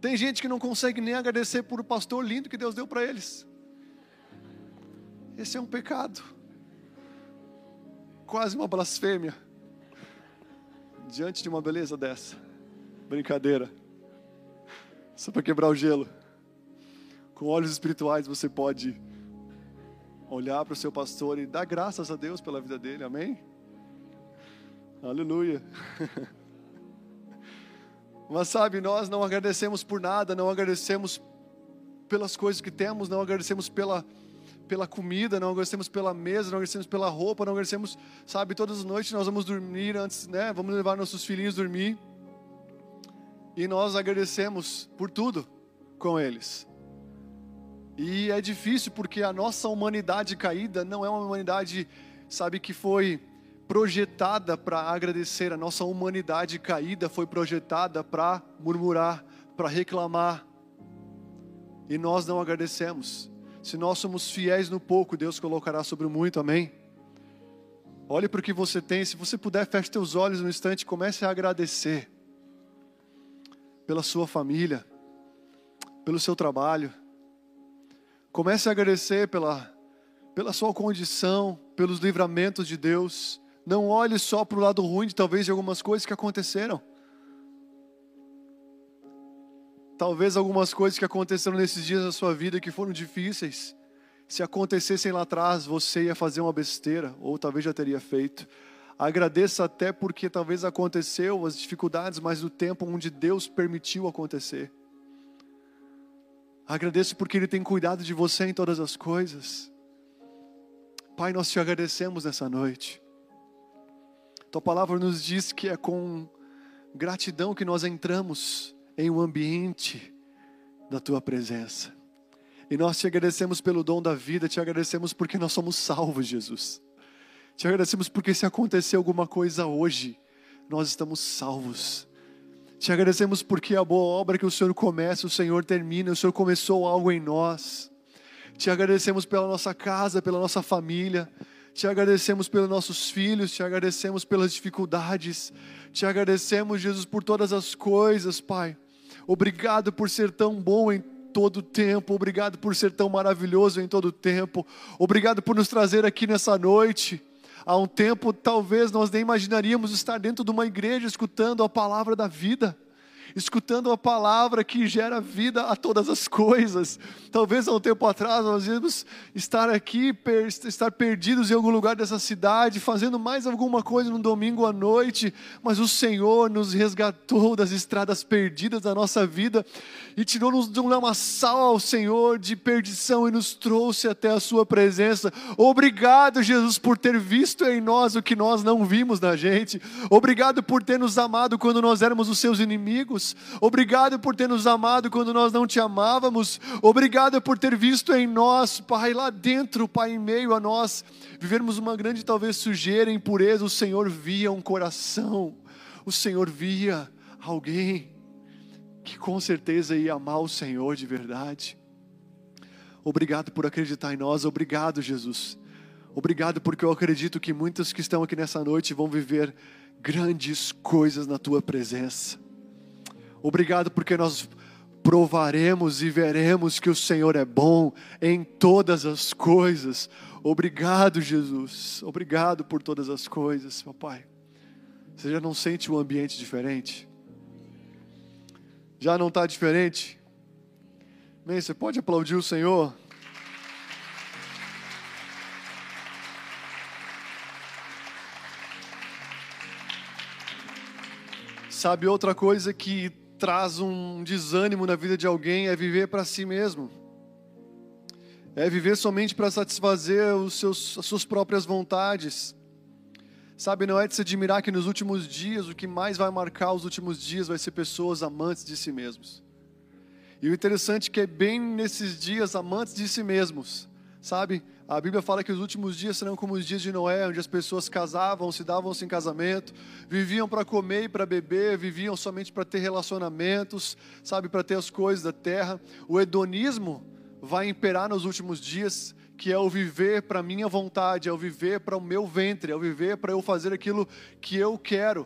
Tem gente que não consegue nem agradecer por o pastor lindo que Deus deu para eles. Esse é um pecado, quase uma blasfêmia, diante de uma beleza dessa. Brincadeira, só para quebrar o gelo. Com olhos espirituais você pode olhar para o seu pastor e dar graças a Deus pela vida dele, amém? Aleluia. Mas sabe, nós não agradecemos por nada, não agradecemos pelas coisas que temos, não agradecemos pela, pela comida, não agradecemos pela mesa, não agradecemos pela roupa, não agradecemos, sabe, todas as noites nós vamos dormir antes, né? Vamos levar nossos filhinhos dormir. E nós agradecemos por tudo com eles. E é difícil porque a nossa humanidade caída não é uma humanidade, sabe, que foi projetada para agradecer. A nossa humanidade caída foi projetada para murmurar, para reclamar. E nós não agradecemos. Se nós somos fiéis no pouco, Deus colocará sobre o muito, amém? Olhe para o que você tem, se você puder, feche seus olhos um instante e comece a agradecer pela sua família, pelo seu trabalho, Comece a agradecer pela, pela sua condição, pelos livramentos de Deus. Não olhe só para o lado ruim de talvez de algumas coisas que aconteceram. Talvez algumas coisas que aconteceram nesses dias da sua vida que foram difíceis. Se acontecessem lá atrás, você ia fazer uma besteira, ou talvez já teria feito. Agradeça até porque talvez aconteceu as dificuldades, mas no tempo onde Deus permitiu acontecer. Agradeço porque Ele tem cuidado de você em todas as coisas. Pai, nós te agradecemos nessa noite. Tua palavra nos diz que é com gratidão que nós entramos em um ambiente da tua presença. E nós te agradecemos pelo dom da vida, te agradecemos porque nós somos salvos, Jesus. Te agradecemos porque se acontecer alguma coisa hoje, nós estamos salvos. Te agradecemos porque a boa obra que o Senhor começa, o Senhor termina, o Senhor começou algo em nós. Te agradecemos pela nossa casa, pela nossa família. Te agradecemos pelos nossos filhos, te agradecemos pelas dificuldades. Te agradecemos, Jesus, por todas as coisas, Pai. Obrigado por ser tão bom em todo tempo. Obrigado por ser tão maravilhoso em todo tempo. Obrigado por nos trazer aqui nessa noite. Há um tempo, talvez nós nem imaginaríamos estar dentro de uma igreja escutando a palavra da vida escutando a palavra que gera vida a todas as coisas. Talvez há um tempo atrás nós íamos estar aqui, per, estar perdidos em algum lugar dessa cidade, fazendo mais alguma coisa no domingo à noite, mas o Senhor nos resgatou das estradas perdidas da nossa vida e tirou-nos de um lamaçal ao Senhor de perdição e nos trouxe até a Sua presença. Obrigado, Jesus, por ter visto em nós o que nós não vimos na gente. Obrigado por ter nos amado quando nós éramos os seus inimigos. Obrigado por ter nos amado quando nós não te amávamos. Obrigado por ter visto em nós, Pai, lá dentro, Pai, em meio a nós, vivermos uma grande, talvez, sujeira, impureza. O Senhor via um coração, o Senhor via alguém que com certeza ia amar o Senhor de verdade. Obrigado por acreditar em nós, obrigado, Jesus. Obrigado porque eu acredito que muitos que estão aqui nessa noite vão viver grandes coisas na tua presença. Obrigado porque nós provaremos e veremos que o Senhor é bom em todas as coisas. Obrigado, Jesus. Obrigado por todas as coisas, papai. Você já não sente um ambiente diferente? Já não está diferente? Bem, você pode aplaudir o Senhor? Sabe, outra coisa que traz um desânimo na vida de alguém é viver para si mesmo. É viver somente para satisfazer os seus, as suas próprias vontades. Sabe, não é de se admirar que nos últimos dias, o que mais vai marcar os últimos dias vai ser pessoas amantes de si mesmos. E o interessante é que é bem nesses dias amantes de si mesmos, sabe? A Bíblia fala que os últimos dias serão como os dias de Noé, onde as pessoas casavam, se davam-se casamento, viviam para comer e para beber, viviam somente para ter relacionamentos, sabe, para ter as coisas da terra. O hedonismo vai imperar nos últimos dias, que é o viver para minha vontade, é o viver para o meu ventre, é o viver para eu fazer aquilo que eu quero.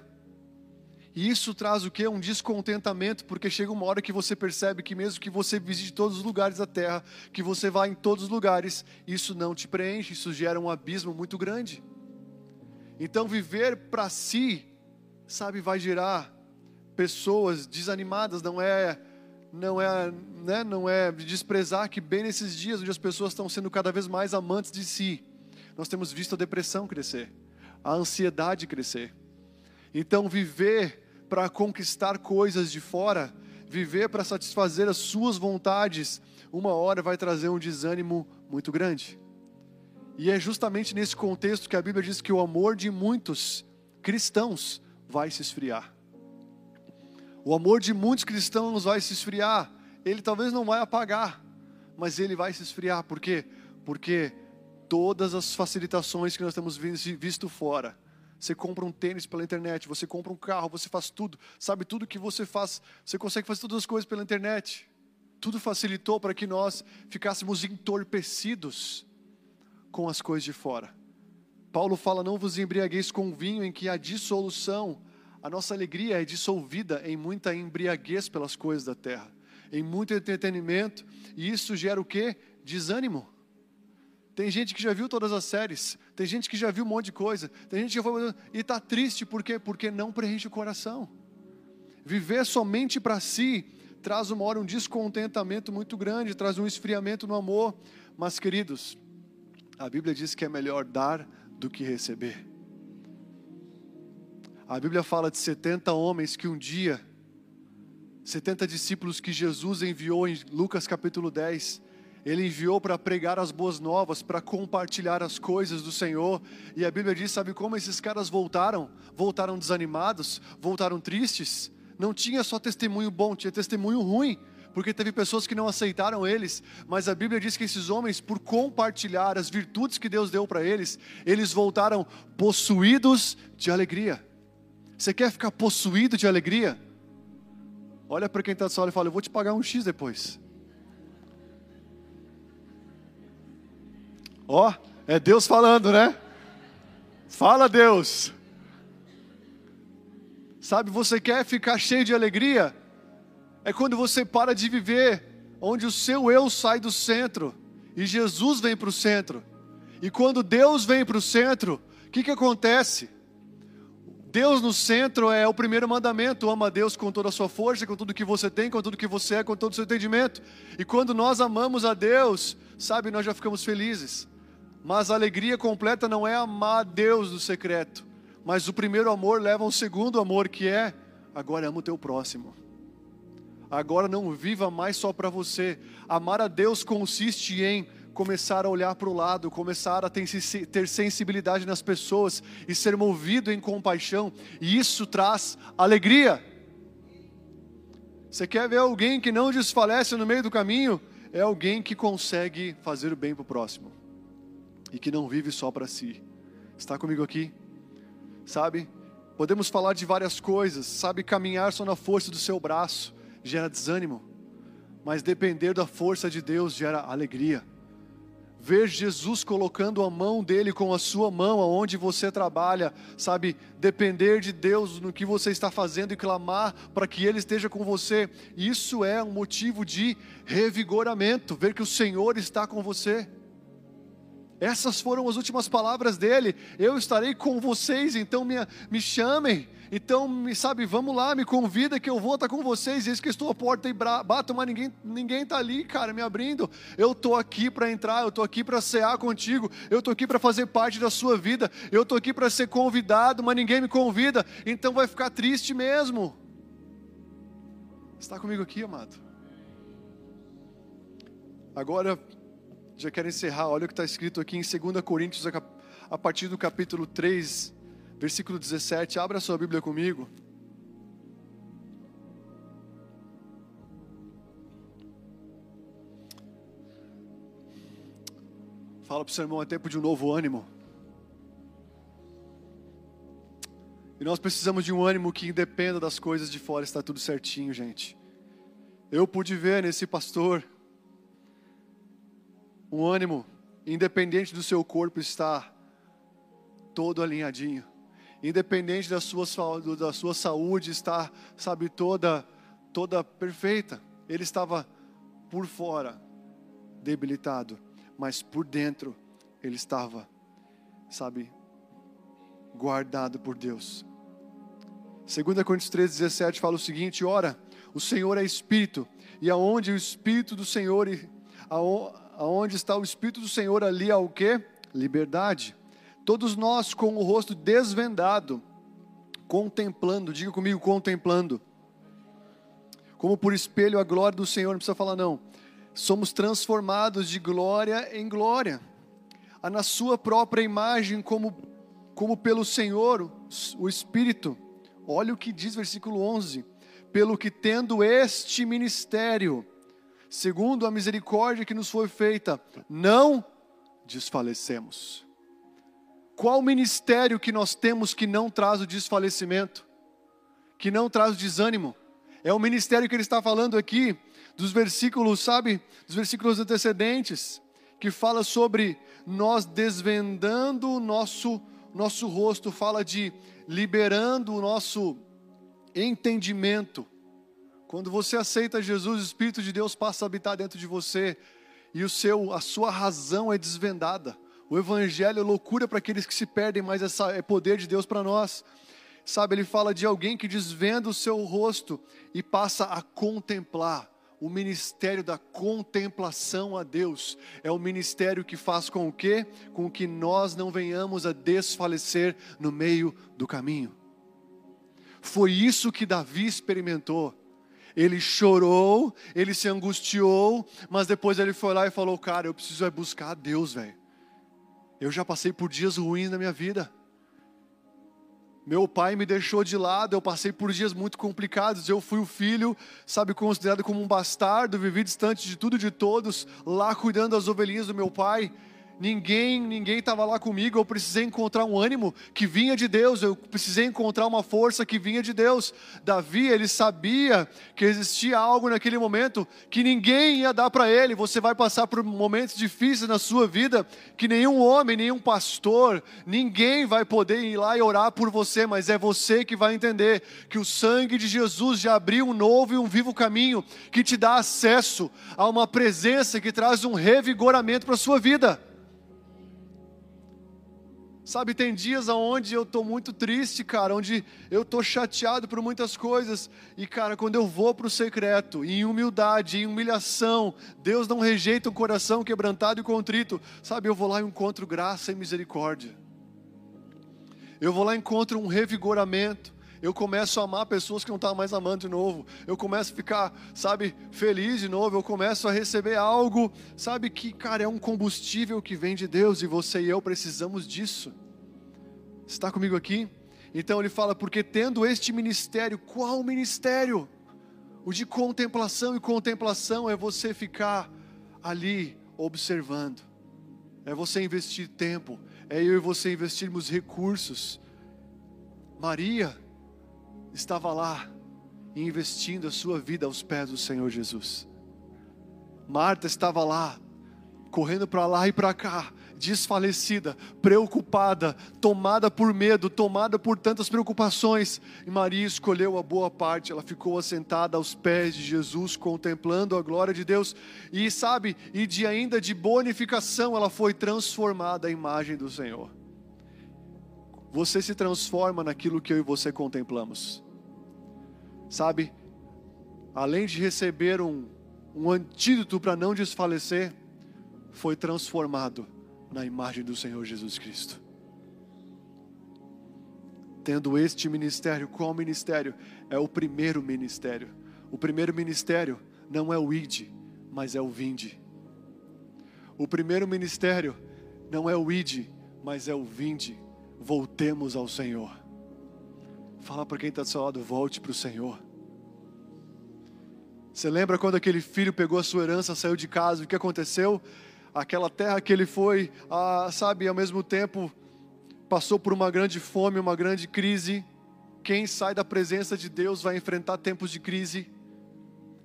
E isso traz o que? Um descontentamento, porque chega uma hora que você percebe que mesmo que você visite todos os lugares da terra, que você vá em todos os lugares, isso não te preenche, isso gera um abismo muito grande. Então viver para si, sabe, vai gerar pessoas desanimadas, não é não é, né, não é desprezar que bem nesses dias onde as pessoas estão sendo cada vez mais amantes de si, nós temos visto a depressão crescer, a ansiedade crescer. Então viver para conquistar coisas de fora, viver para satisfazer as suas vontades, uma hora vai trazer um desânimo muito grande. E é justamente nesse contexto que a Bíblia diz que o amor de muitos cristãos vai se esfriar. O amor de muitos cristãos vai se esfriar. Ele talvez não vai apagar, mas ele vai se esfriar. Por quê? Porque todas as facilitações que nós temos visto fora, você compra um tênis pela internet, você compra um carro, você faz tudo, sabe tudo que você faz, você consegue fazer todas as coisas pela internet. Tudo facilitou para que nós ficássemos entorpecidos com as coisas de fora. Paulo fala: Não vos embriagueis com vinho em que há dissolução. A nossa alegria é dissolvida em muita embriaguez pelas coisas da terra, em muito entretenimento, e isso gera o que? Desânimo. Tem gente que já viu todas as séries, tem gente que já viu um monte de coisa, tem gente que já foi e está triste por quê? Porque não preenche o coração. Viver somente para si traz uma hora um descontentamento muito grande, traz um esfriamento no amor. Mas queridos, a Bíblia diz que é melhor dar do que receber. A Bíblia fala de 70 homens que um dia, 70 discípulos que Jesus enviou em Lucas capítulo 10, ele enviou para pregar as boas novas, para compartilhar as coisas do Senhor. E a Bíblia diz: sabe como esses caras voltaram? Voltaram desanimados, voltaram tristes. Não tinha só testemunho bom, tinha testemunho ruim, porque teve pessoas que não aceitaram eles. Mas a Bíblia diz que esses homens, por compartilhar as virtudes que Deus deu para eles, eles voltaram possuídos de alegria. Você quer ficar possuído de alegria? Olha para quem está só e fala: Eu vou te pagar um X depois. Ó, oh, é Deus falando, né? Fala Deus. Sabe, você quer ficar cheio de alegria? É quando você para de viver onde o seu eu sai do centro e Jesus vem para o centro. E quando Deus vem para o centro, o que, que acontece? Deus no centro é o primeiro mandamento: ama a Deus com toda a sua força, com tudo que você tem, com tudo que você é, com todo o seu entendimento. E quando nós amamos a Deus, sabe, nós já ficamos felizes. Mas a alegria completa não é amar a Deus no secreto, mas o primeiro amor leva a um segundo amor que é agora ama o teu próximo. Agora não viva mais só para você. Amar a Deus consiste em começar a olhar para o lado, começar a ter sensibilidade nas pessoas e ser movido em compaixão, e isso traz alegria. Você quer ver alguém que não desfalece no meio do caminho? É alguém que consegue fazer o bem para o próximo e que não vive só para si. Está comigo aqui? Sabe? Podemos falar de várias coisas, sabe? Caminhar só na força do seu braço gera desânimo, mas depender da força de Deus gera alegria. Ver Jesus colocando a mão dele com a sua mão aonde você trabalha, sabe? Depender de Deus no que você está fazendo e clamar para que Ele esteja com você, isso é um motivo de revigoramento. Ver que o Senhor está com você. Essas foram as últimas palavras dele. Eu estarei com vocês, então me, me chamem. Então, me sabe, vamos lá, me convida que eu vou estar com vocês. Eis que estou à porta e bato, mas ninguém ninguém está ali, cara, me abrindo. Eu estou aqui para entrar, eu estou aqui para cear contigo, eu estou aqui para fazer parte da sua vida, eu estou aqui para ser convidado, mas ninguém me convida. Então vai ficar triste mesmo. Está comigo aqui, amado? Agora já quero encerrar, olha o que está escrito aqui em 2 Coríntios, a partir do capítulo 3, versículo 17. Abra sua Bíblia comigo. Fala para o seu irmão, é tempo de um novo ânimo. E nós precisamos de um ânimo que independa das coisas de fora, está tudo certinho, gente. Eu pude ver nesse pastor um ânimo, independente do seu corpo estar todo alinhadinho, independente da sua, da sua saúde estar, sabe, toda, toda perfeita. Ele estava por fora debilitado, mas por dentro ele estava, sabe, guardado por Deus. 2 Coríntios 3,17 fala o seguinte: Ora, o Senhor é Espírito, e aonde o Espírito do Senhor, está o Espírito do Senhor, ali há o que? Liberdade. Todos nós com o rosto desvendado, contemplando, diga comigo, contemplando, como por espelho a glória do Senhor, não precisa falar não, somos transformados de glória em glória, a na sua própria imagem, como, como pelo Senhor, o Espírito. Olha o que diz versículo 11: pelo que tendo este ministério, segundo a misericórdia que nos foi feita, não desfalecemos. Qual ministério que nós temos que não traz o desfalecimento, que não traz o desânimo? É o ministério que ele está falando aqui, dos versículos, sabe, dos versículos antecedentes, que fala sobre nós desvendando o nosso, nosso rosto, fala de liberando o nosso entendimento quando você aceita Jesus, o Espírito de Deus passa a habitar dentro de você e o seu, a sua razão é desvendada. O Evangelho é loucura para aqueles que se perdem, mas essa é poder de Deus para nós. Sabe, ele fala de alguém que desvenda o seu rosto e passa a contemplar. O ministério da contemplação a Deus é o ministério que faz com o quê? Com que nós não venhamos a desfalecer no meio do caminho. Foi isso que Davi experimentou. Ele chorou, ele se angustiou, mas depois ele foi lá e falou: Cara, eu preciso é buscar a Deus, velho. Eu já passei por dias ruins na minha vida. Meu pai me deixou de lado, eu passei por dias muito complicados. Eu fui o filho, sabe, considerado como um bastardo, vivi distante de tudo e de todos, lá cuidando das ovelhinhas do meu pai. Ninguém, ninguém estava lá comigo. Eu precisei encontrar um ânimo que vinha de Deus. Eu precisei encontrar uma força que vinha de Deus. Davi, ele sabia que existia algo naquele momento que ninguém ia dar para ele. Você vai passar por momentos difíceis na sua vida que nenhum homem, nenhum pastor, ninguém vai poder ir lá e orar por você, mas é você que vai entender que o sangue de Jesus já abriu um novo e um vivo caminho que te dá acesso a uma presença que traz um revigoramento para a sua vida. Sabe, tem dias onde eu estou muito triste, cara, onde eu estou chateado por muitas coisas. E, cara, quando eu vou para o secreto, em humildade, em humilhação, Deus não rejeita um coração quebrantado e contrito. Sabe, eu vou lá e encontro graça e misericórdia. Eu vou lá e encontro um revigoramento. Eu começo a amar pessoas que não estavam mais amando de novo. Eu começo a ficar, sabe, feliz de novo. Eu começo a receber algo, sabe, que, cara, é um combustível que vem de Deus e você e eu precisamos disso. Está comigo aqui? Então ele fala, porque tendo este ministério, qual ministério? O de contemplação e contemplação é você ficar ali observando. É você investir tempo, é eu e você investirmos recursos. Maria estava lá investindo a sua vida aos pés do Senhor Jesus. Marta estava lá, correndo para lá e para cá, desfalecida, preocupada, tomada por medo, tomada por tantas preocupações. E Maria escolheu a boa parte, ela ficou assentada aos pés de Jesus, contemplando a glória de Deus. E sabe, e de ainda de bonificação, ela foi transformada à imagem do Senhor. Você se transforma naquilo que eu e você contemplamos. Sabe, além de receber um, um antídoto para não desfalecer, foi transformado na imagem do Senhor Jesus Cristo. Tendo este ministério, qual ministério? É o primeiro ministério. O primeiro ministério não é o id, mas é o vinde. O primeiro ministério não é o id, mas é o vinde. Voltemos ao Senhor. Fala para quem está do seu lado, volte para o Senhor. Você lembra quando aquele filho pegou a sua herança, saiu de casa, o que aconteceu? aquela terra que ele foi, ah, sabe, ao mesmo tempo passou por uma grande fome, uma grande crise. Quem sai da presença de Deus vai enfrentar tempos de crise.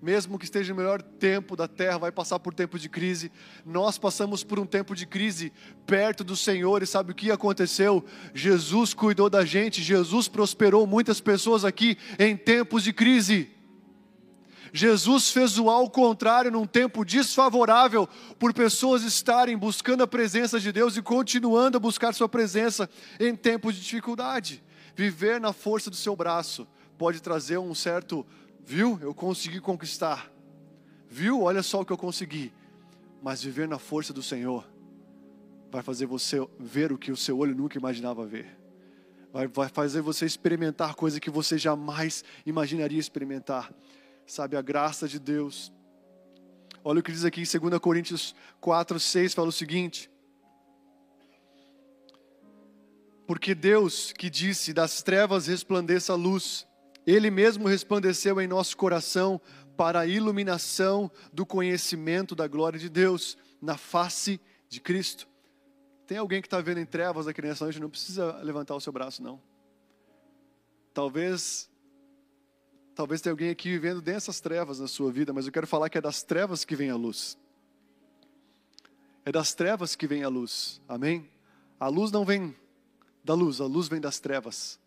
Mesmo que esteja no melhor tempo da terra, vai passar por tempos de crise. Nós passamos por um tempo de crise perto do Senhor, e sabe o que aconteceu? Jesus cuidou da gente, Jesus prosperou muitas pessoas aqui em tempos de crise. Jesus fez o ao contrário num tempo desfavorável, por pessoas estarem buscando a presença de Deus e continuando a buscar Sua presença em tempos de dificuldade. Viver na força do seu braço pode trazer um certo, viu, eu consegui conquistar, viu, olha só o que eu consegui, mas viver na força do Senhor vai fazer você ver o que o seu olho nunca imaginava ver. Vai, fazer você experimentar coisa que você jamais imaginaria experimentar sabe, a graça de Deus. Olha o que diz aqui em 2 Coríntios 4, 6, fala o seguinte: Porque Deus que disse: Das trevas resplandeça a luz, Ele mesmo resplandeceu em nosso coração para a iluminação do conhecimento da glória de Deus na face de Cristo. Tem alguém que está vendo em trevas aqui nessa noite? Não precisa levantar o seu braço, não. Talvez Talvez tenha alguém aqui vivendo dessas trevas na sua vida, mas eu quero falar que é das trevas que vem a luz. É das trevas que vem a luz. Amém? A luz não vem da luz, a luz vem das trevas.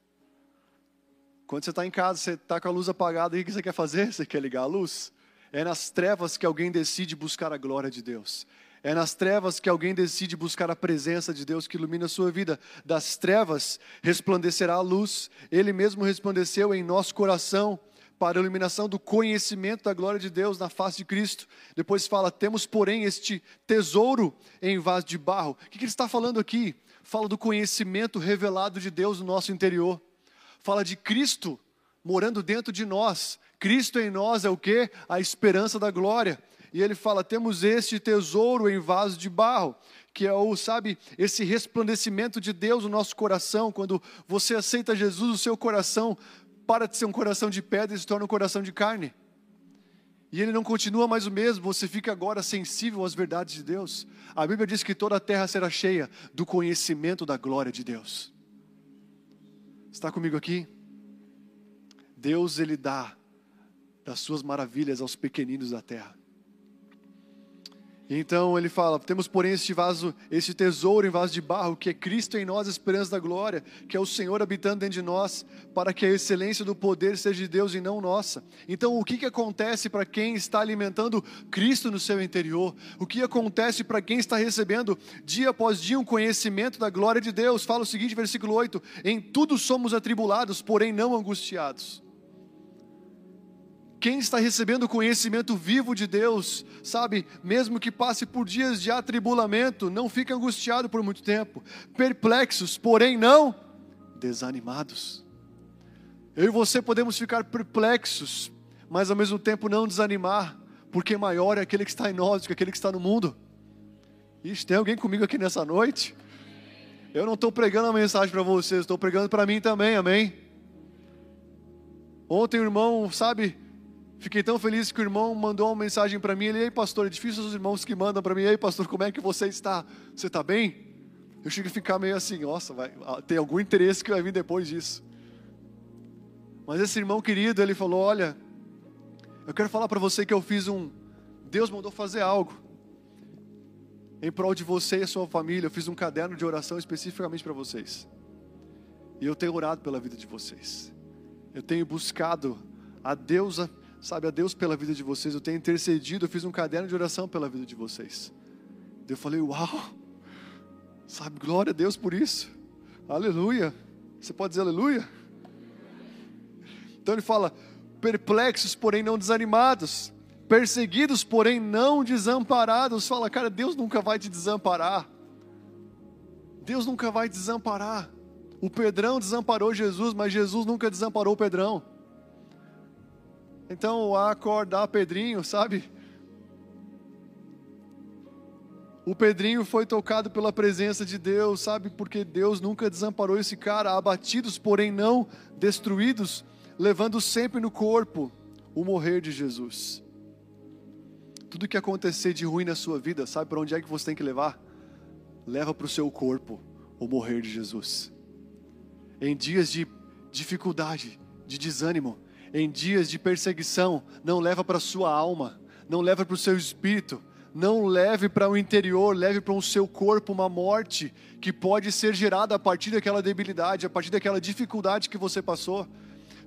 Quando você está em casa, você está com a luz apagada, o que você quer fazer? Você quer ligar a luz? É nas trevas que alguém decide buscar a glória de Deus. É nas trevas que alguém decide buscar a presença de Deus que ilumina a sua vida. Das trevas resplandecerá a luz. Ele mesmo resplandeceu em nosso coração para a iluminação do conhecimento da glória de Deus na face de Cristo. Depois fala: temos, porém, este tesouro em vaso de barro. O que ele está falando aqui? Fala do conhecimento revelado de Deus no nosso interior. Fala de Cristo morando dentro de nós. Cristo em nós é o que? A esperança da glória. E ele fala: temos este tesouro em vaso de barro, que é o, sabe, esse resplandecimento de Deus no nosso coração. Quando você aceita Jesus, o seu coração para de ser um coração de pedra e se torna um coração de carne. E ele não continua mais o mesmo, você fica agora sensível às verdades de Deus. A Bíblia diz que toda a terra será cheia do conhecimento da glória de Deus. Está comigo aqui? Deus, Ele dá das suas maravilhas aos pequeninos da terra. Então ele fala: temos, porém, este vaso, este tesouro em vaso de barro, que é Cristo em nós, a esperança da glória, que é o Senhor habitando dentro de nós, para que a excelência do poder seja de Deus e não nossa. Então, o que, que acontece para quem está alimentando Cristo no seu interior? O que acontece para quem está recebendo dia após dia um conhecimento da glória de Deus? Fala o seguinte, versículo 8: Em tudo somos atribulados, porém não angustiados quem está recebendo o conhecimento vivo de Deus, sabe, mesmo que passe por dias de atribulamento, não fica angustiado por muito tempo, perplexos, porém não desanimados. Eu e você podemos ficar perplexos, mas ao mesmo tempo não desanimar, porque maior é aquele que está em nós do que aquele que está no mundo. Ixi, tem alguém comigo aqui nessa noite? Eu não estou pregando a mensagem para vocês, estou pregando para mim também, amém? Ontem o irmão, sabe, Fiquei tão feliz que o irmão mandou uma mensagem para mim. Ele, ei, pastor, é difícil os irmãos que mandam para mim. Ei, pastor, como é que você está? Você está bem? Eu chego a ficar meio assim, nossa, vai, tem algum interesse que vai vir depois disso. Mas esse irmão querido, ele falou: Olha, eu quero falar para você que eu fiz um. Deus mandou fazer algo em prol de você e a sua família. Eu fiz um caderno de oração especificamente para vocês. E eu tenho orado pela vida de vocês. Eu tenho buscado a Deus sabe, a Deus pela vida de vocês. Eu tenho intercedido, eu fiz um caderno de oração pela vida de vocês. Eu falei, uau, sabe, glória a Deus por isso. Aleluia. Você pode dizer aleluia? Então ele fala: perplexos, porém não desanimados, perseguidos, porém não desamparados. Fala, cara, Deus nunca vai te desamparar. Deus nunca vai te desamparar. O Pedrão desamparou Jesus, mas Jesus nunca desamparou o Pedrão. Então, acordar Pedrinho, sabe? O Pedrinho foi tocado pela presença de Deus, sabe? Porque Deus nunca desamparou esse cara, abatidos, porém não destruídos, levando sempre no corpo o morrer de Jesus. Tudo que acontecer de ruim na sua vida, sabe para onde é que você tem que levar? Leva para o seu corpo o morrer de Jesus. Em dias de dificuldade, de desânimo, em dias de perseguição, não leva para a sua alma, não leva para o seu espírito, não leve para o interior, leve para o seu corpo uma morte que pode ser gerada a partir daquela debilidade, a partir daquela dificuldade que você passou.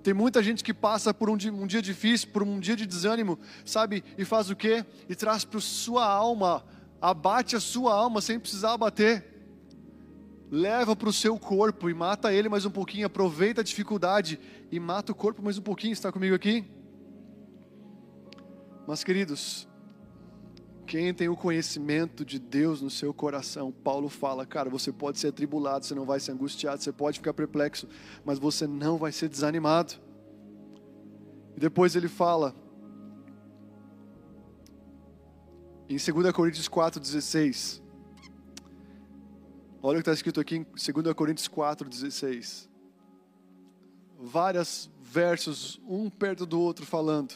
Tem muita gente que passa por um dia, um dia difícil, por um dia de desânimo, sabe? E faz o quê? E traz para a sua alma, abate a sua alma sem precisar abater leva para o seu corpo e mata ele mais um pouquinho, aproveita a dificuldade e mata o corpo mais um pouquinho. Está comigo aqui? Mas, queridos, quem tem o conhecimento de Deus no seu coração, Paulo fala, cara, você pode ser atribulado, você não vai ser angustiado, você pode ficar perplexo, mas você não vai ser desanimado. E depois ele fala, em 2 Coríntios 4,16, Olha o que está escrito aqui em 2 Coríntios 4,16. Vários versos, um perto do outro, falando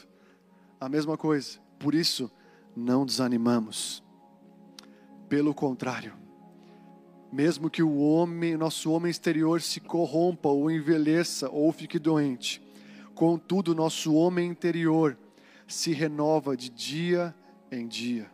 a mesma coisa. Por isso, não desanimamos. Pelo contrário, mesmo que o homem, nosso homem exterior se corrompa ou envelheça ou fique doente, contudo, nosso homem interior se renova de dia em dia.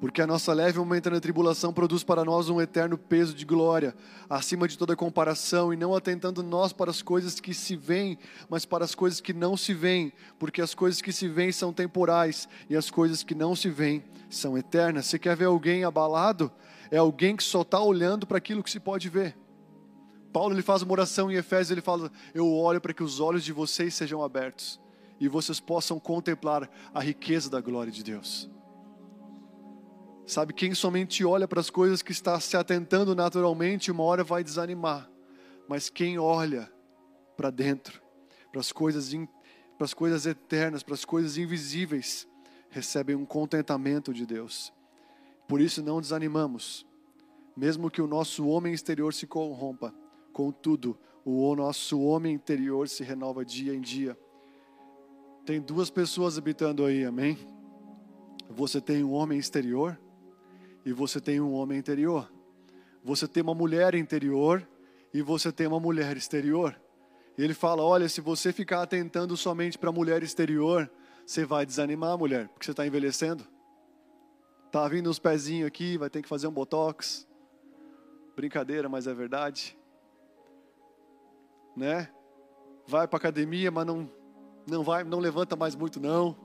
Porque a nossa leve momentânea tribulação produz para nós um eterno peso de glória, acima de toda comparação, e não atentando nós para as coisas que se veem, mas para as coisas que não se veem, porque as coisas que se veem são temporais, e as coisas que não se veem são eternas. Você quer ver alguém abalado? É alguém que só está olhando para aquilo que se pode ver. Paulo ele faz uma oração em Efésios, ele fala: Eu olho para que os olhos de vocês sejam abertos, e vocês possam contemplar a riqueza da glória de Deus. Sabe, quem somente olha para as coisas que está se atentando naturalmente, uma hora vai desanimar. Mas quem olha para dentro, para as coisas, para as coisas eternas, para as coisas invisíveis, recebe um contentamento de Deus. Por isso não desanimamos, mesmo que o nosso homem exterior se corrompa. Contudo, o nosso homem interior se renova dia em dia. Tem duas pessoas habitando aí, amém? Você tem um homem exterior e você tem um homem interior. Você tem uma mulher interior e você tem uma mulher exterior. E ele fala: olha, se você ficar atentando somente para a mulher exterior, você vai desanimar a mulher, porque você está envelhecendo. Tá vindo uns pezinhos aqui, vai ter que fazer um botox. Brincadeira, mas é verdade. Né? Vai para academia, mas não não vai, não levanta mais muito não,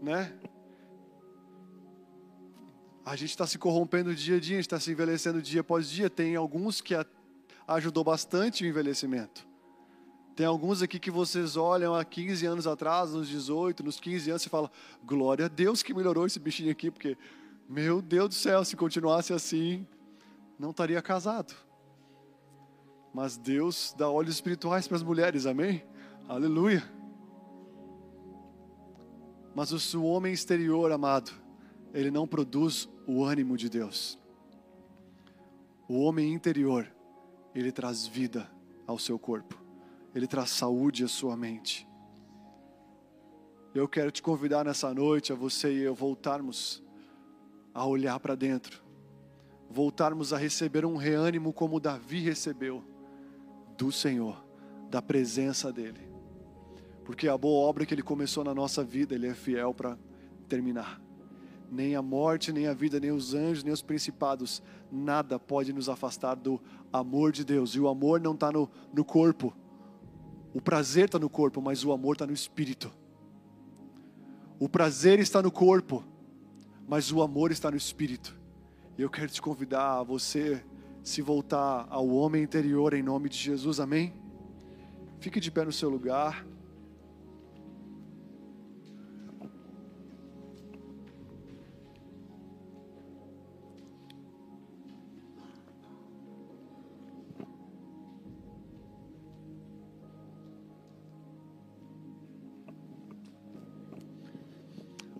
né? A gente está se corrompendo dia a dia, a gente está se envelhecendo dia após dia. Tem alguns que a, ajudou bastante o envelhecimento. Tem alguns aqui que vocês olham há 15 anos atrás, nos 18, nos 15 anos, e falam: glória a Deus que melhorou esse bichinho aqui, porque, meu Deus do céu, se continuasse assim, não estaria casado. Mas Deus dá olhos espirituais para as mulheres, amém? Aleluia. Mas o homem exterior, amado, ele não produz o ânimo de Deus. O homem interior, ele traz vida ao seu corpo, ele traz saúde à sua mente. Eu quero te convidar nessa noite a você e eu voltarmos a olhar para dentro, voltarmos a receber um reânimo como Davi recebeu do Senhor, da presença dEle. Porque a boa obra que Ele começou na nossa vida, Ele é fiel para terminar. Nem a morte, nem a vida, nem os anjos, nem os principados, nada pode nos afastar do amor de Deus. E o amor não está no, no corpo, o prazer está no corpo, mas o amor está no espírito. O prazer está no corpo, mas o amor está no espírito. E eu quero te convidar a você se voltar ao homem interior em nome de Jesus, amém? Fique de pé no seu lugar.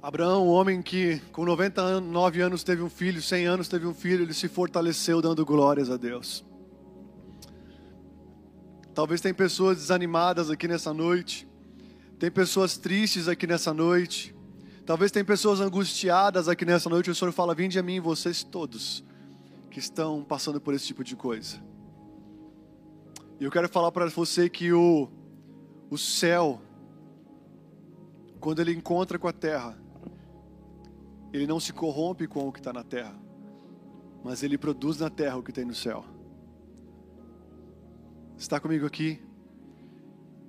Abraão, o homem que com 99 anos teve um filho, 100 anos teve um filho, ele se fortaleceu dando glórias a Deus. Talvez tem pessoas desanimadas aqui nessa noite, tem pessoas tristes aqui nessa noite, talvez tem pessoas angustiadas aqui nessa noite. O Senhor fala: Vinde a mim, vocês todos que estão passando por esse tipo de coisa. E eu quero falar para você que o, o céu, quando ele encontra com a terra, ele não se corrompe com o que está na terra, mas ele produz na terra o que tem no céu. Está comigo aqui?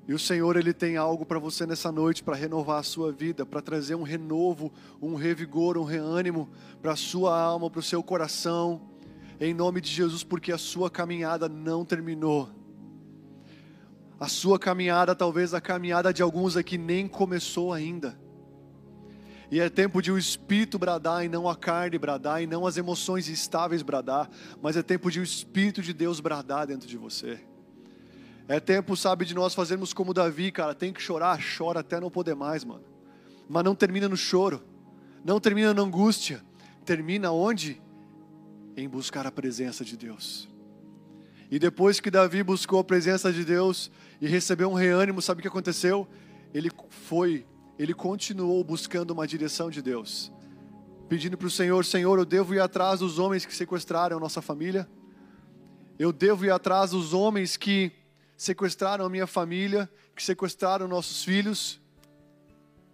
E o Senhor, Ele tem algo para você nessa noite para renovar a sua vida, para trazer um renovo, um revigor, um reânimo para a sua alma, para o seu coração, em nome de Jesus, porque a sua caminhada não terminou. A sua caminhada, talvez a caminhada de alguns aqui nem começou ainda. E é tempo de o espírito bradar e não a carne bradar, e não as emoções estáveis bradar, mas é tempo de o espírito de Deus bradar dentro de você. É tempo, sabe, de nós fazermos como Davi, cara, tem que chorar, chora até não poder mais, mano. Mas não termina no choro, não termina na angústia, termina onde? Em buscar a presença de Deus. E depois que Davi buscou a presença de Deus e recebeu um reânimo, sabe o que aconteceu? Ele foi ele continuou buscando uma direção de Deus, pedindo para o Senhor: Senhor, eu devo ir atrás dos homens que sequestraram a nossa família, eu devo ir atrás dos homens que sequestraram a minha família, que sequestraram nossos filhos.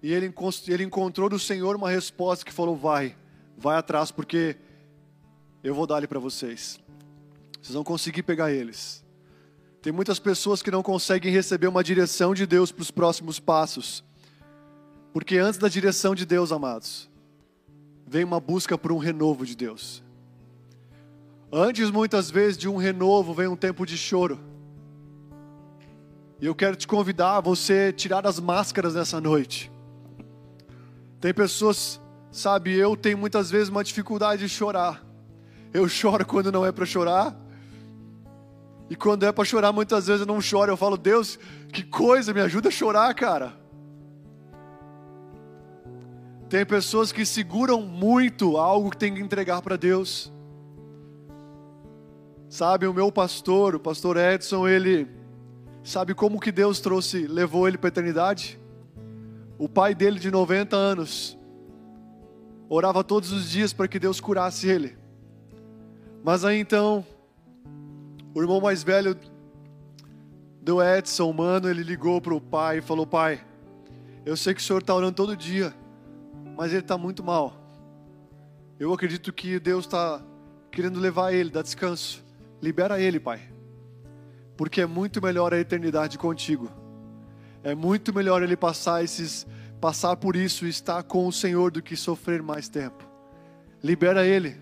E ele, ele encontrou do Senhor uma resposta que falou: Vai, vai atrás, porque eu vou dar ele para vocês. Vocês vão conseguir pegar eles. Tem muitas pessoas que não conseguem receber uma direção de Deus para os próximos passos porque antes da direção de Deus, amados, vem uma busca por um renovo de Deus. Antes, muitas vezes, de um renovo, vem um tempo de choro. E eu quero te convidar a você tirar as máscaras nessa noite. Tem pessoas, sabe, eu tenho muitas vezes uma dificuldade de chorar. Eu choro quando não é para chorar. E quando é para chorar, muitas vezes eu não choro. Eu falo, Deus, que coisa, me ajuda a chorar, cara. Tem pessoas que seguram muito algo que tem que entregar para Deus. Sabe, o meu pastor, o pastor Edson, ele sabe como que Deus trouxe, levou ele para a eternidade? O pai dele de 90 anos orava todos os dias para que Deus curasse ele. Mas aí então, o irmão mais velho do Edson, mano, ele ligou para o pai e falou: Pai, eu sei que o senhor está orando todo dia, mas ele está muito mal. Eu acredito que Deus está querendo levar ele, dar descanso. Libera ele, Pai. Porque é muito melhor a eternidade contigo. É muito melhor ele passar esses passar por isso e estar com o Senhor do que sofrer mais tempo. Libera ele.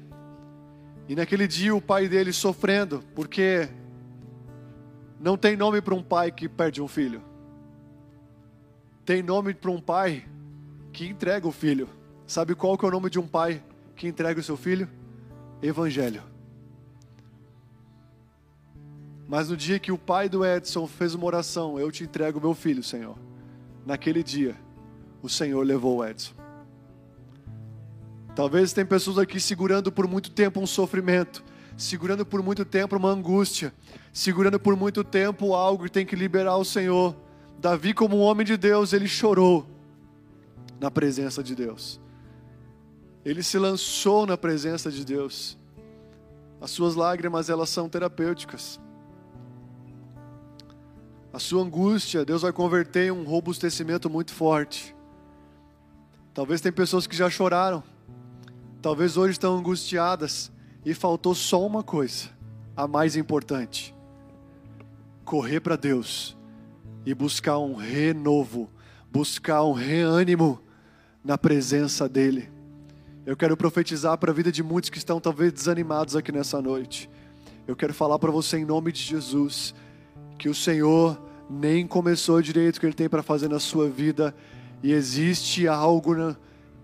E naquele dia o pai dele sofrendo, porque não tem nome para um pai que perde um filho. Tem nome para um pai que entrega o filho. Sabe qual que é o nome de um pai que entrega o seu filho? Evangelho. Mas no dia que o pai do Edson fez uma oração, eu te entrego meu filho, Senhor. Naquele dia, o Senhor levou o Edson. Talvez tem pessoas aqui segurando por muito tempo um sofrimento, segurando por muito tempo uma angústia, segurando por muito tempo algo que tem que liberar o Senhor. Davi, como um homem de Deus, ele chorou na presença de Deus. Ele se lançou na presença de Deus. As suas lágrimas, elas são terapêuticas. A sua angústia, Deus vai converter em um robustecimento muito forte. Talvez tem pessoas que já choraram. Talvez hoje estão angustiadas e faltou só uma coisa, a mais importante: correr para Deus e buscar um renovo, buscar um reânimo na presença dEle. Eu quero profetizar para a vida de muitos que estão talvez desanimados aqui nessa noite. Eu quero falar para você em nome de Jesus que o Senhor nem começou direito o que Ele tem para fazer na sua vida e existe algo,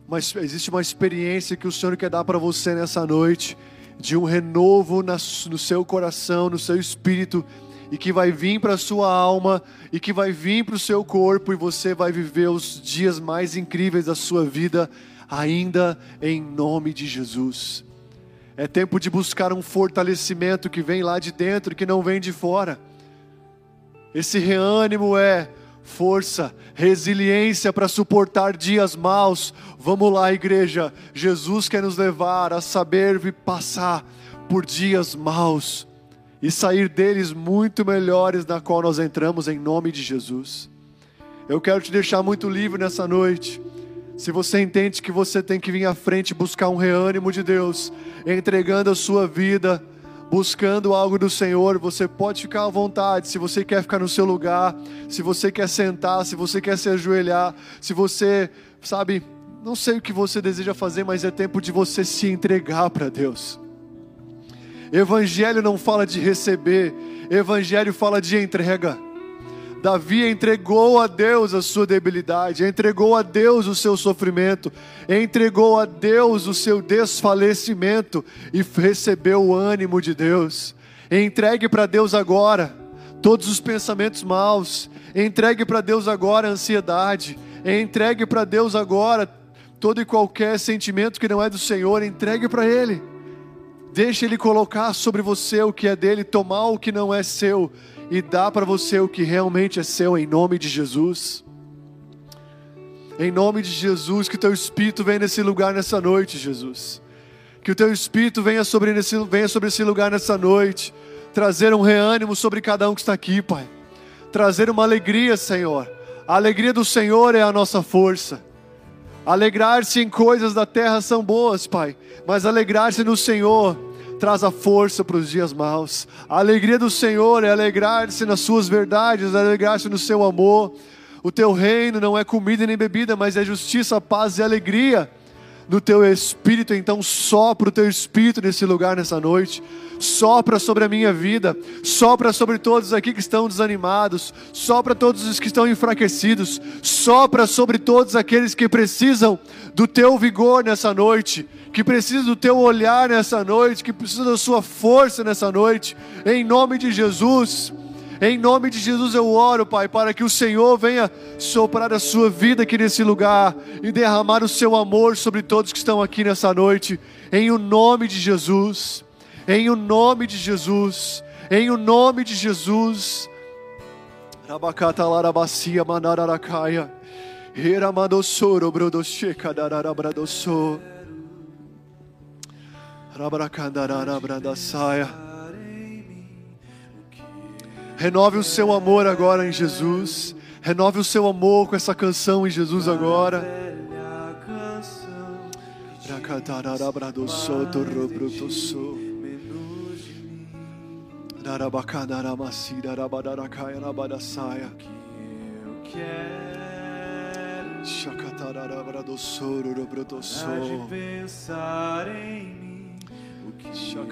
mas existe uma experiência que o Senhor quer dar para você nessa noite de um renovo no seu coração, no seu espírito e que vai vir para a sua alma e que vai vir para o seu corpo e você vai viver os dias mais incríveis da sua vida ainda em nome de Jesus. É tempo de buscar um fortalecimento que vem lá de dentro, que não vem de fora. Esse reânimo é força, resiliência para suportar dias maus. Vamos lá, igreja. Jesus quer nos levar a saber passar por dias maus e sair deles muito melhores na qual nós entramos em nome de Jesus. Eu quero te deixar muito livre nessa noite. Se você entende que você tem que vir à frente buscar um reânimo de Deus, entregando a sua vida, buscando algo do Senhor, você pode ficar à vontade. Se você quer ficar no seu lugar, se você quer sentar, se você quer se ajoelhar, se você, sabe, não sei o que você deseja fazer, mas é tempo de você se entregar para Deus. Evangelho não fala de receber, evangelho fala de entrega. Davi entregou a Deus a sua debilidade, entregou a Deus o seu sofrimento, entregou a Deus o seu desfalecimento e recebeu o ânimo de Deus. Entregue para Deus agora todos os pensamentos maus, entregue para Deus agora a ansiedade, entregue para Deus agora todo e qualquer sentimento que não é do Senhor, entregue para Ele. Deixe Ele colocar sobre você o que é dele, tomar o que não é seu e dar para você o que realmente é seu, em nome de Jesus. Em nome de Jesus, que o teu Espírito venha nesse lugar nessa noite, Jesus. Que o teu Espírito venha sobre, nesse, venha sobre esse lugar nessa noite, trazer um reânimo sobre cada um que está aqui, Pai. Trazer uma alegria, Senhor. A alegria do Senhor é a nossa força. Alegrar-se em coisas da terra são boas, Pai, mas alegrar-se no Senhor traz a força para os dias maus. A alegria do Senhor é alegrar-se nas suas verdades, alegrar-se no seu amor. O teu reino não é comida nem bebida, mas é justiça, paz e alegria no teu espírito. Então, sopra o teu espírito nesse lugar nessa noite sopra sobre a minha vida, sopra sobre todos aqui que estão desanimados, sopra todos os que estão enfraquecidos, sopra sobre todos aqueles que precisam do teu vigor nessa noite, que precisam do teu olhar nessa noite, que precisam da sua força nessa noite, em nome de Jesus. Em nome de Jesus eu oro, Pai, para que o Senhor venha soprar a sua vida aqui nesse lugar e derramar o seu amor sobre todos que estão aqui nessa noite, em o nome de Jesus em o nome de Jesus, em o nome de Jesus. Rabacata larabacia manararacaia. Hiramadosoro brodosheka dararabradoso. Rabracandararabradassaia. Renove o seu amor agora em Jesus. Renove o seu amor com essa canção em Jesus agora. Racatararabradoso, torrobrotoso. Narabacanaramacira, rabadaracaya, rabadasaia. Eu quero Chacatararabradossoro, há de robrotosso. pensar em mim. O que eu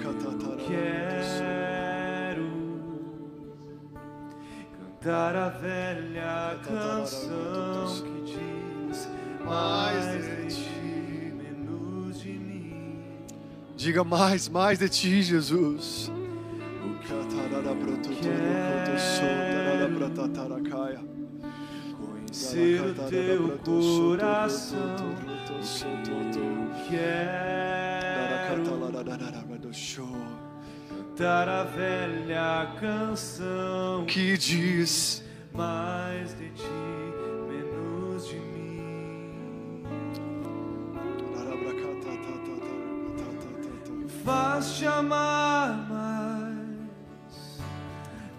quero cantar a velha canção que diz mais de ti, menos de mim. Diga mais, mais de ti, Jesus. Conhecer o teu coração. Quero cantar a velha canção que diz mais de ti, menos de mim. Me faz te amar mais,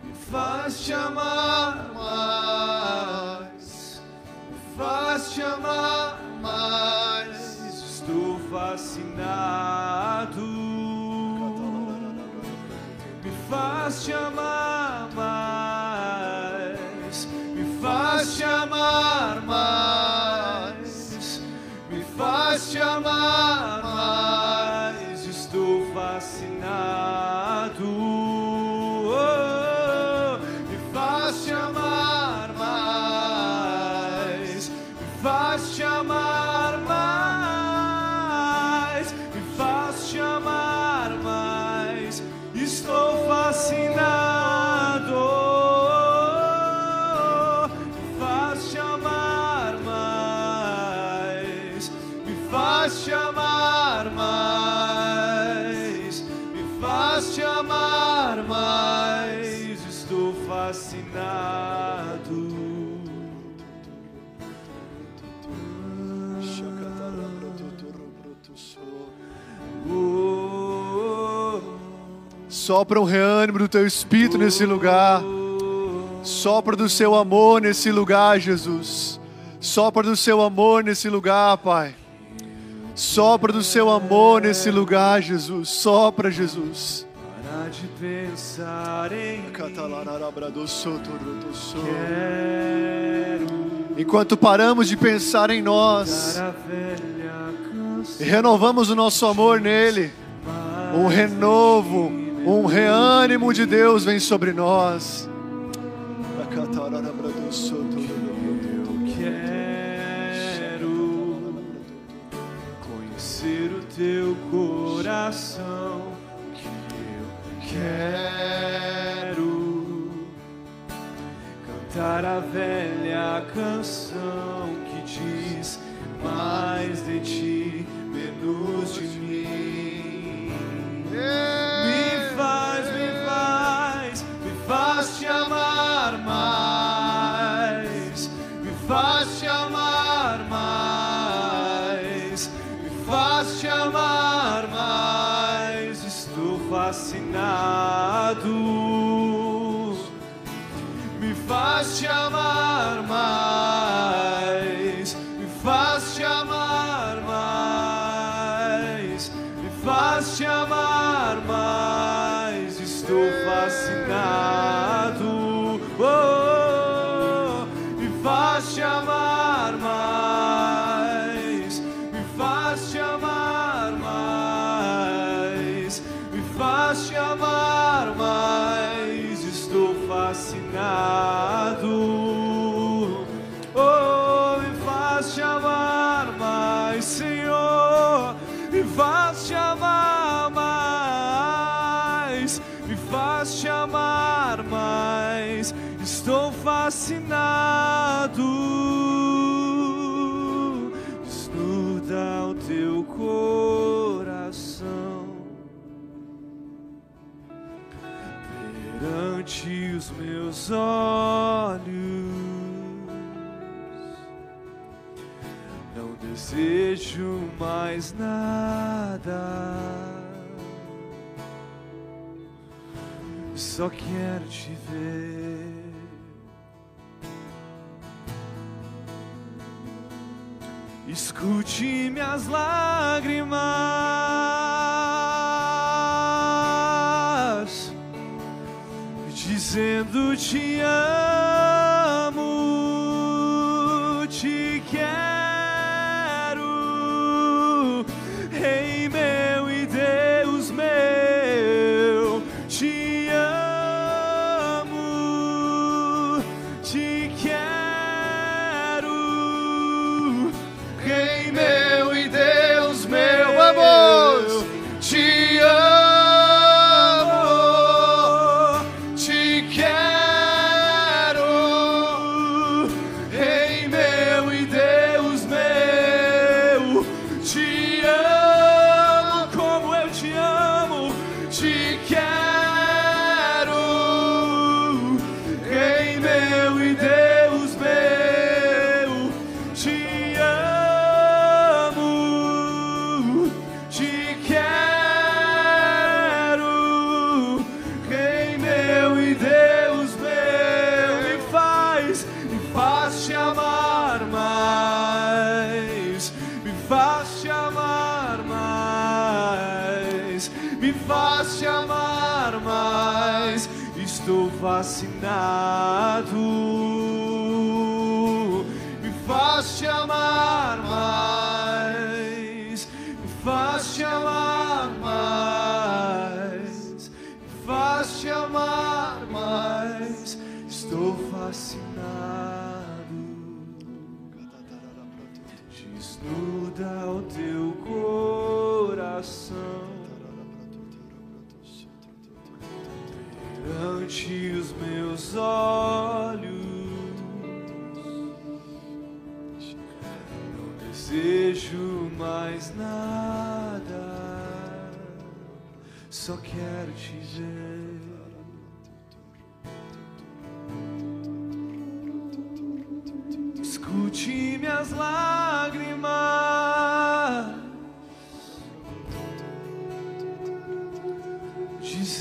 me faz te amar mais, me faz te amar mais. Estou fascinado faz te amar mais, me faz te amar mais, me faz te amar mais. Faz te amar mais, me faz te amar mais. Estou fascinado. Sopra um reânimo do teu espírito nesse lugar. Sopra do seu amor nesse lugar, Jesus. Sopra do seu amor nesse lugar, Pai. Sopra do seu amor nesse lugar, Jesus. Sopra, Jesus. para de pensar em mim. Quero Enquanto paramos de pensar em nós e renovamos o nosso amor nele, um renovo, um reânimo de Deus vem sobre nós. Quero o teu coração. Que eu quero cantar a velha canção que diz mais de ti, menos de mim. Me faz, fascinado, me faz te amar Estou fascinado. Desnuda o teu coração perante os meus olhos. Não desejo mais nada. Só quero te ver. Escute minhas lágrimas dizendo te amo,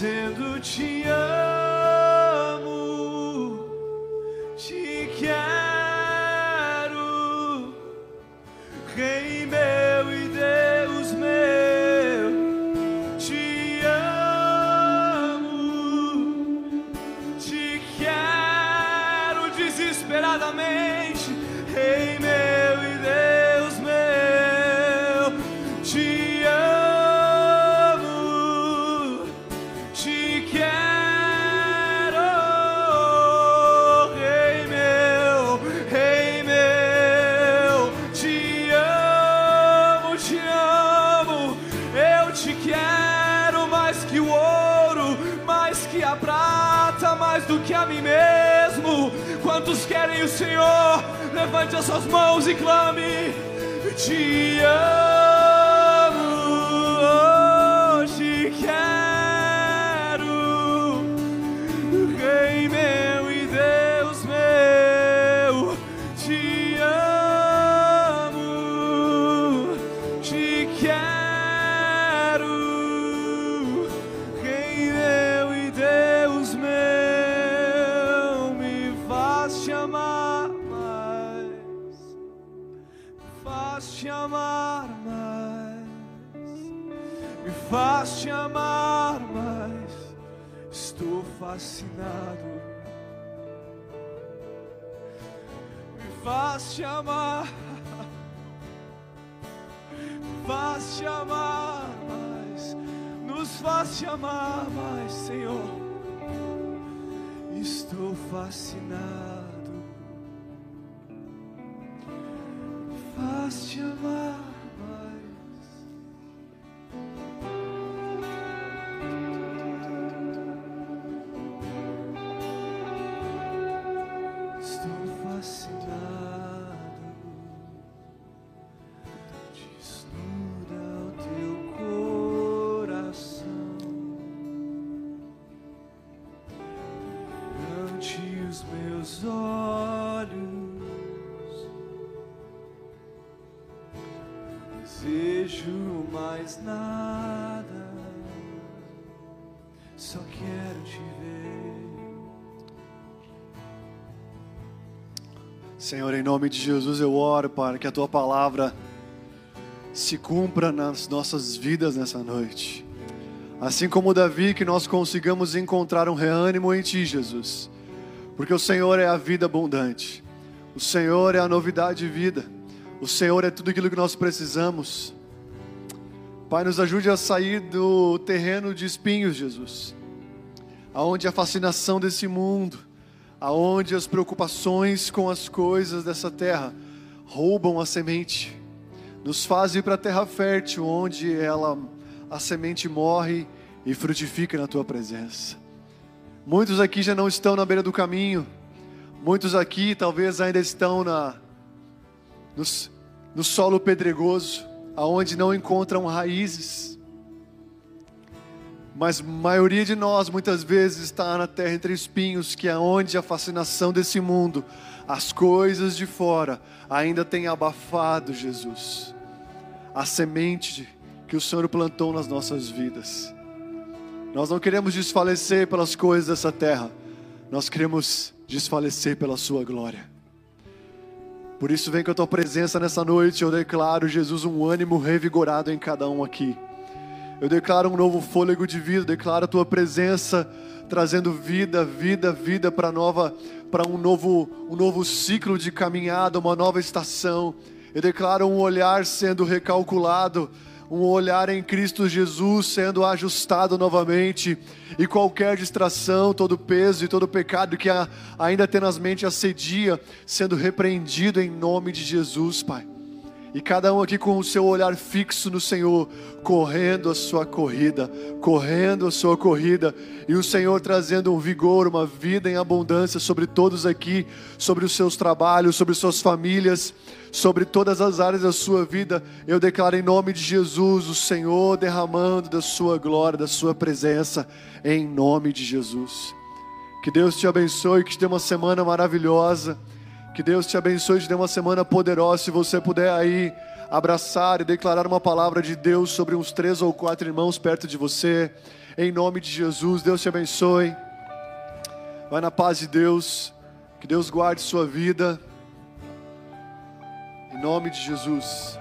dizendo te amo, Senhor, em nome de Jesus eu oro para que a tua palavra se cumpra nas nossas vidas nessa noite. Assim como Davi, que nós consigamos encontrar um reânimo em ti, Jesus. Porque o Senhor é a vida abundante. O Senhor é a novidade de vida. O Senhor é tudo aquilo que nós precisamos. Pai, nos ajude a sair do terreno de espinhos, Jesus. Aonde a fascinação desse mundo, aonde as preocupações com as coisas dessa terra roubam a semente, nos faz ir para a terra fértil, onde ela a semente morre e frutifica na tua presença. Muitos aqui já não estão na beira do caminho, muitos aqui talvez ainda estão na no, no solo pedregoso, aonde não encontram raízes. Mas a maioria de nós muitas vezes está na terra entre espinhos, que é onde a fascinação desse mundo, as coisas de fora, ainda tem abafado Jesus. A semente que o Senhor plantou nas nossas vidas. Nós não queremos desfalecer pelas coisas dessa terra, nós queremos desfalecer pela Sua glória. Por isso, vem com a tua presença nessa noite. Eu declaro, Jesus, um ânimo revigorado em cada um aqui. Eu declaro um novo fôlego de vida, declaro a tua presença trazendo vida, vida, vida para nova, para um novo, um novo ciclo de caminhada, uma nova estação. Eu declaro um olhar sendo recalculado, um olhar em Cristo Jesus sendo ajustado novamente, e qualquer distração, todo peso e todo pecado que ainda tenazmente assedia, sendo repreendido em nome de Jesus, Pai. E cada um aqui com o seu olhar fixo no Senhor, correndo a sua corrida, correndo a sua corrida, e o Senhor trazendo um vigor, uma vida em abundância sobre todos aqui, sobre os seus trabalhos, sobre suas famílias, sobre todas as áreas da sua vida. Eu declaro em nome de Jesus, o Senhor derramando da sua glória, da sua presença, em nome de Jesus. Que Deus te abençoe, que te dê uma semana maravilhosa. Que Deus te abençoe te dê uma semana poderosa. Se você puder aí abraçar e declarar uma palavra de Deus sobre uns três ou quatro irmãos perto de você, em nome de Jesus, Deus te abençoe. Vai na paz de Deus. Que Deus guarde sua vida. Em nome de Jesus.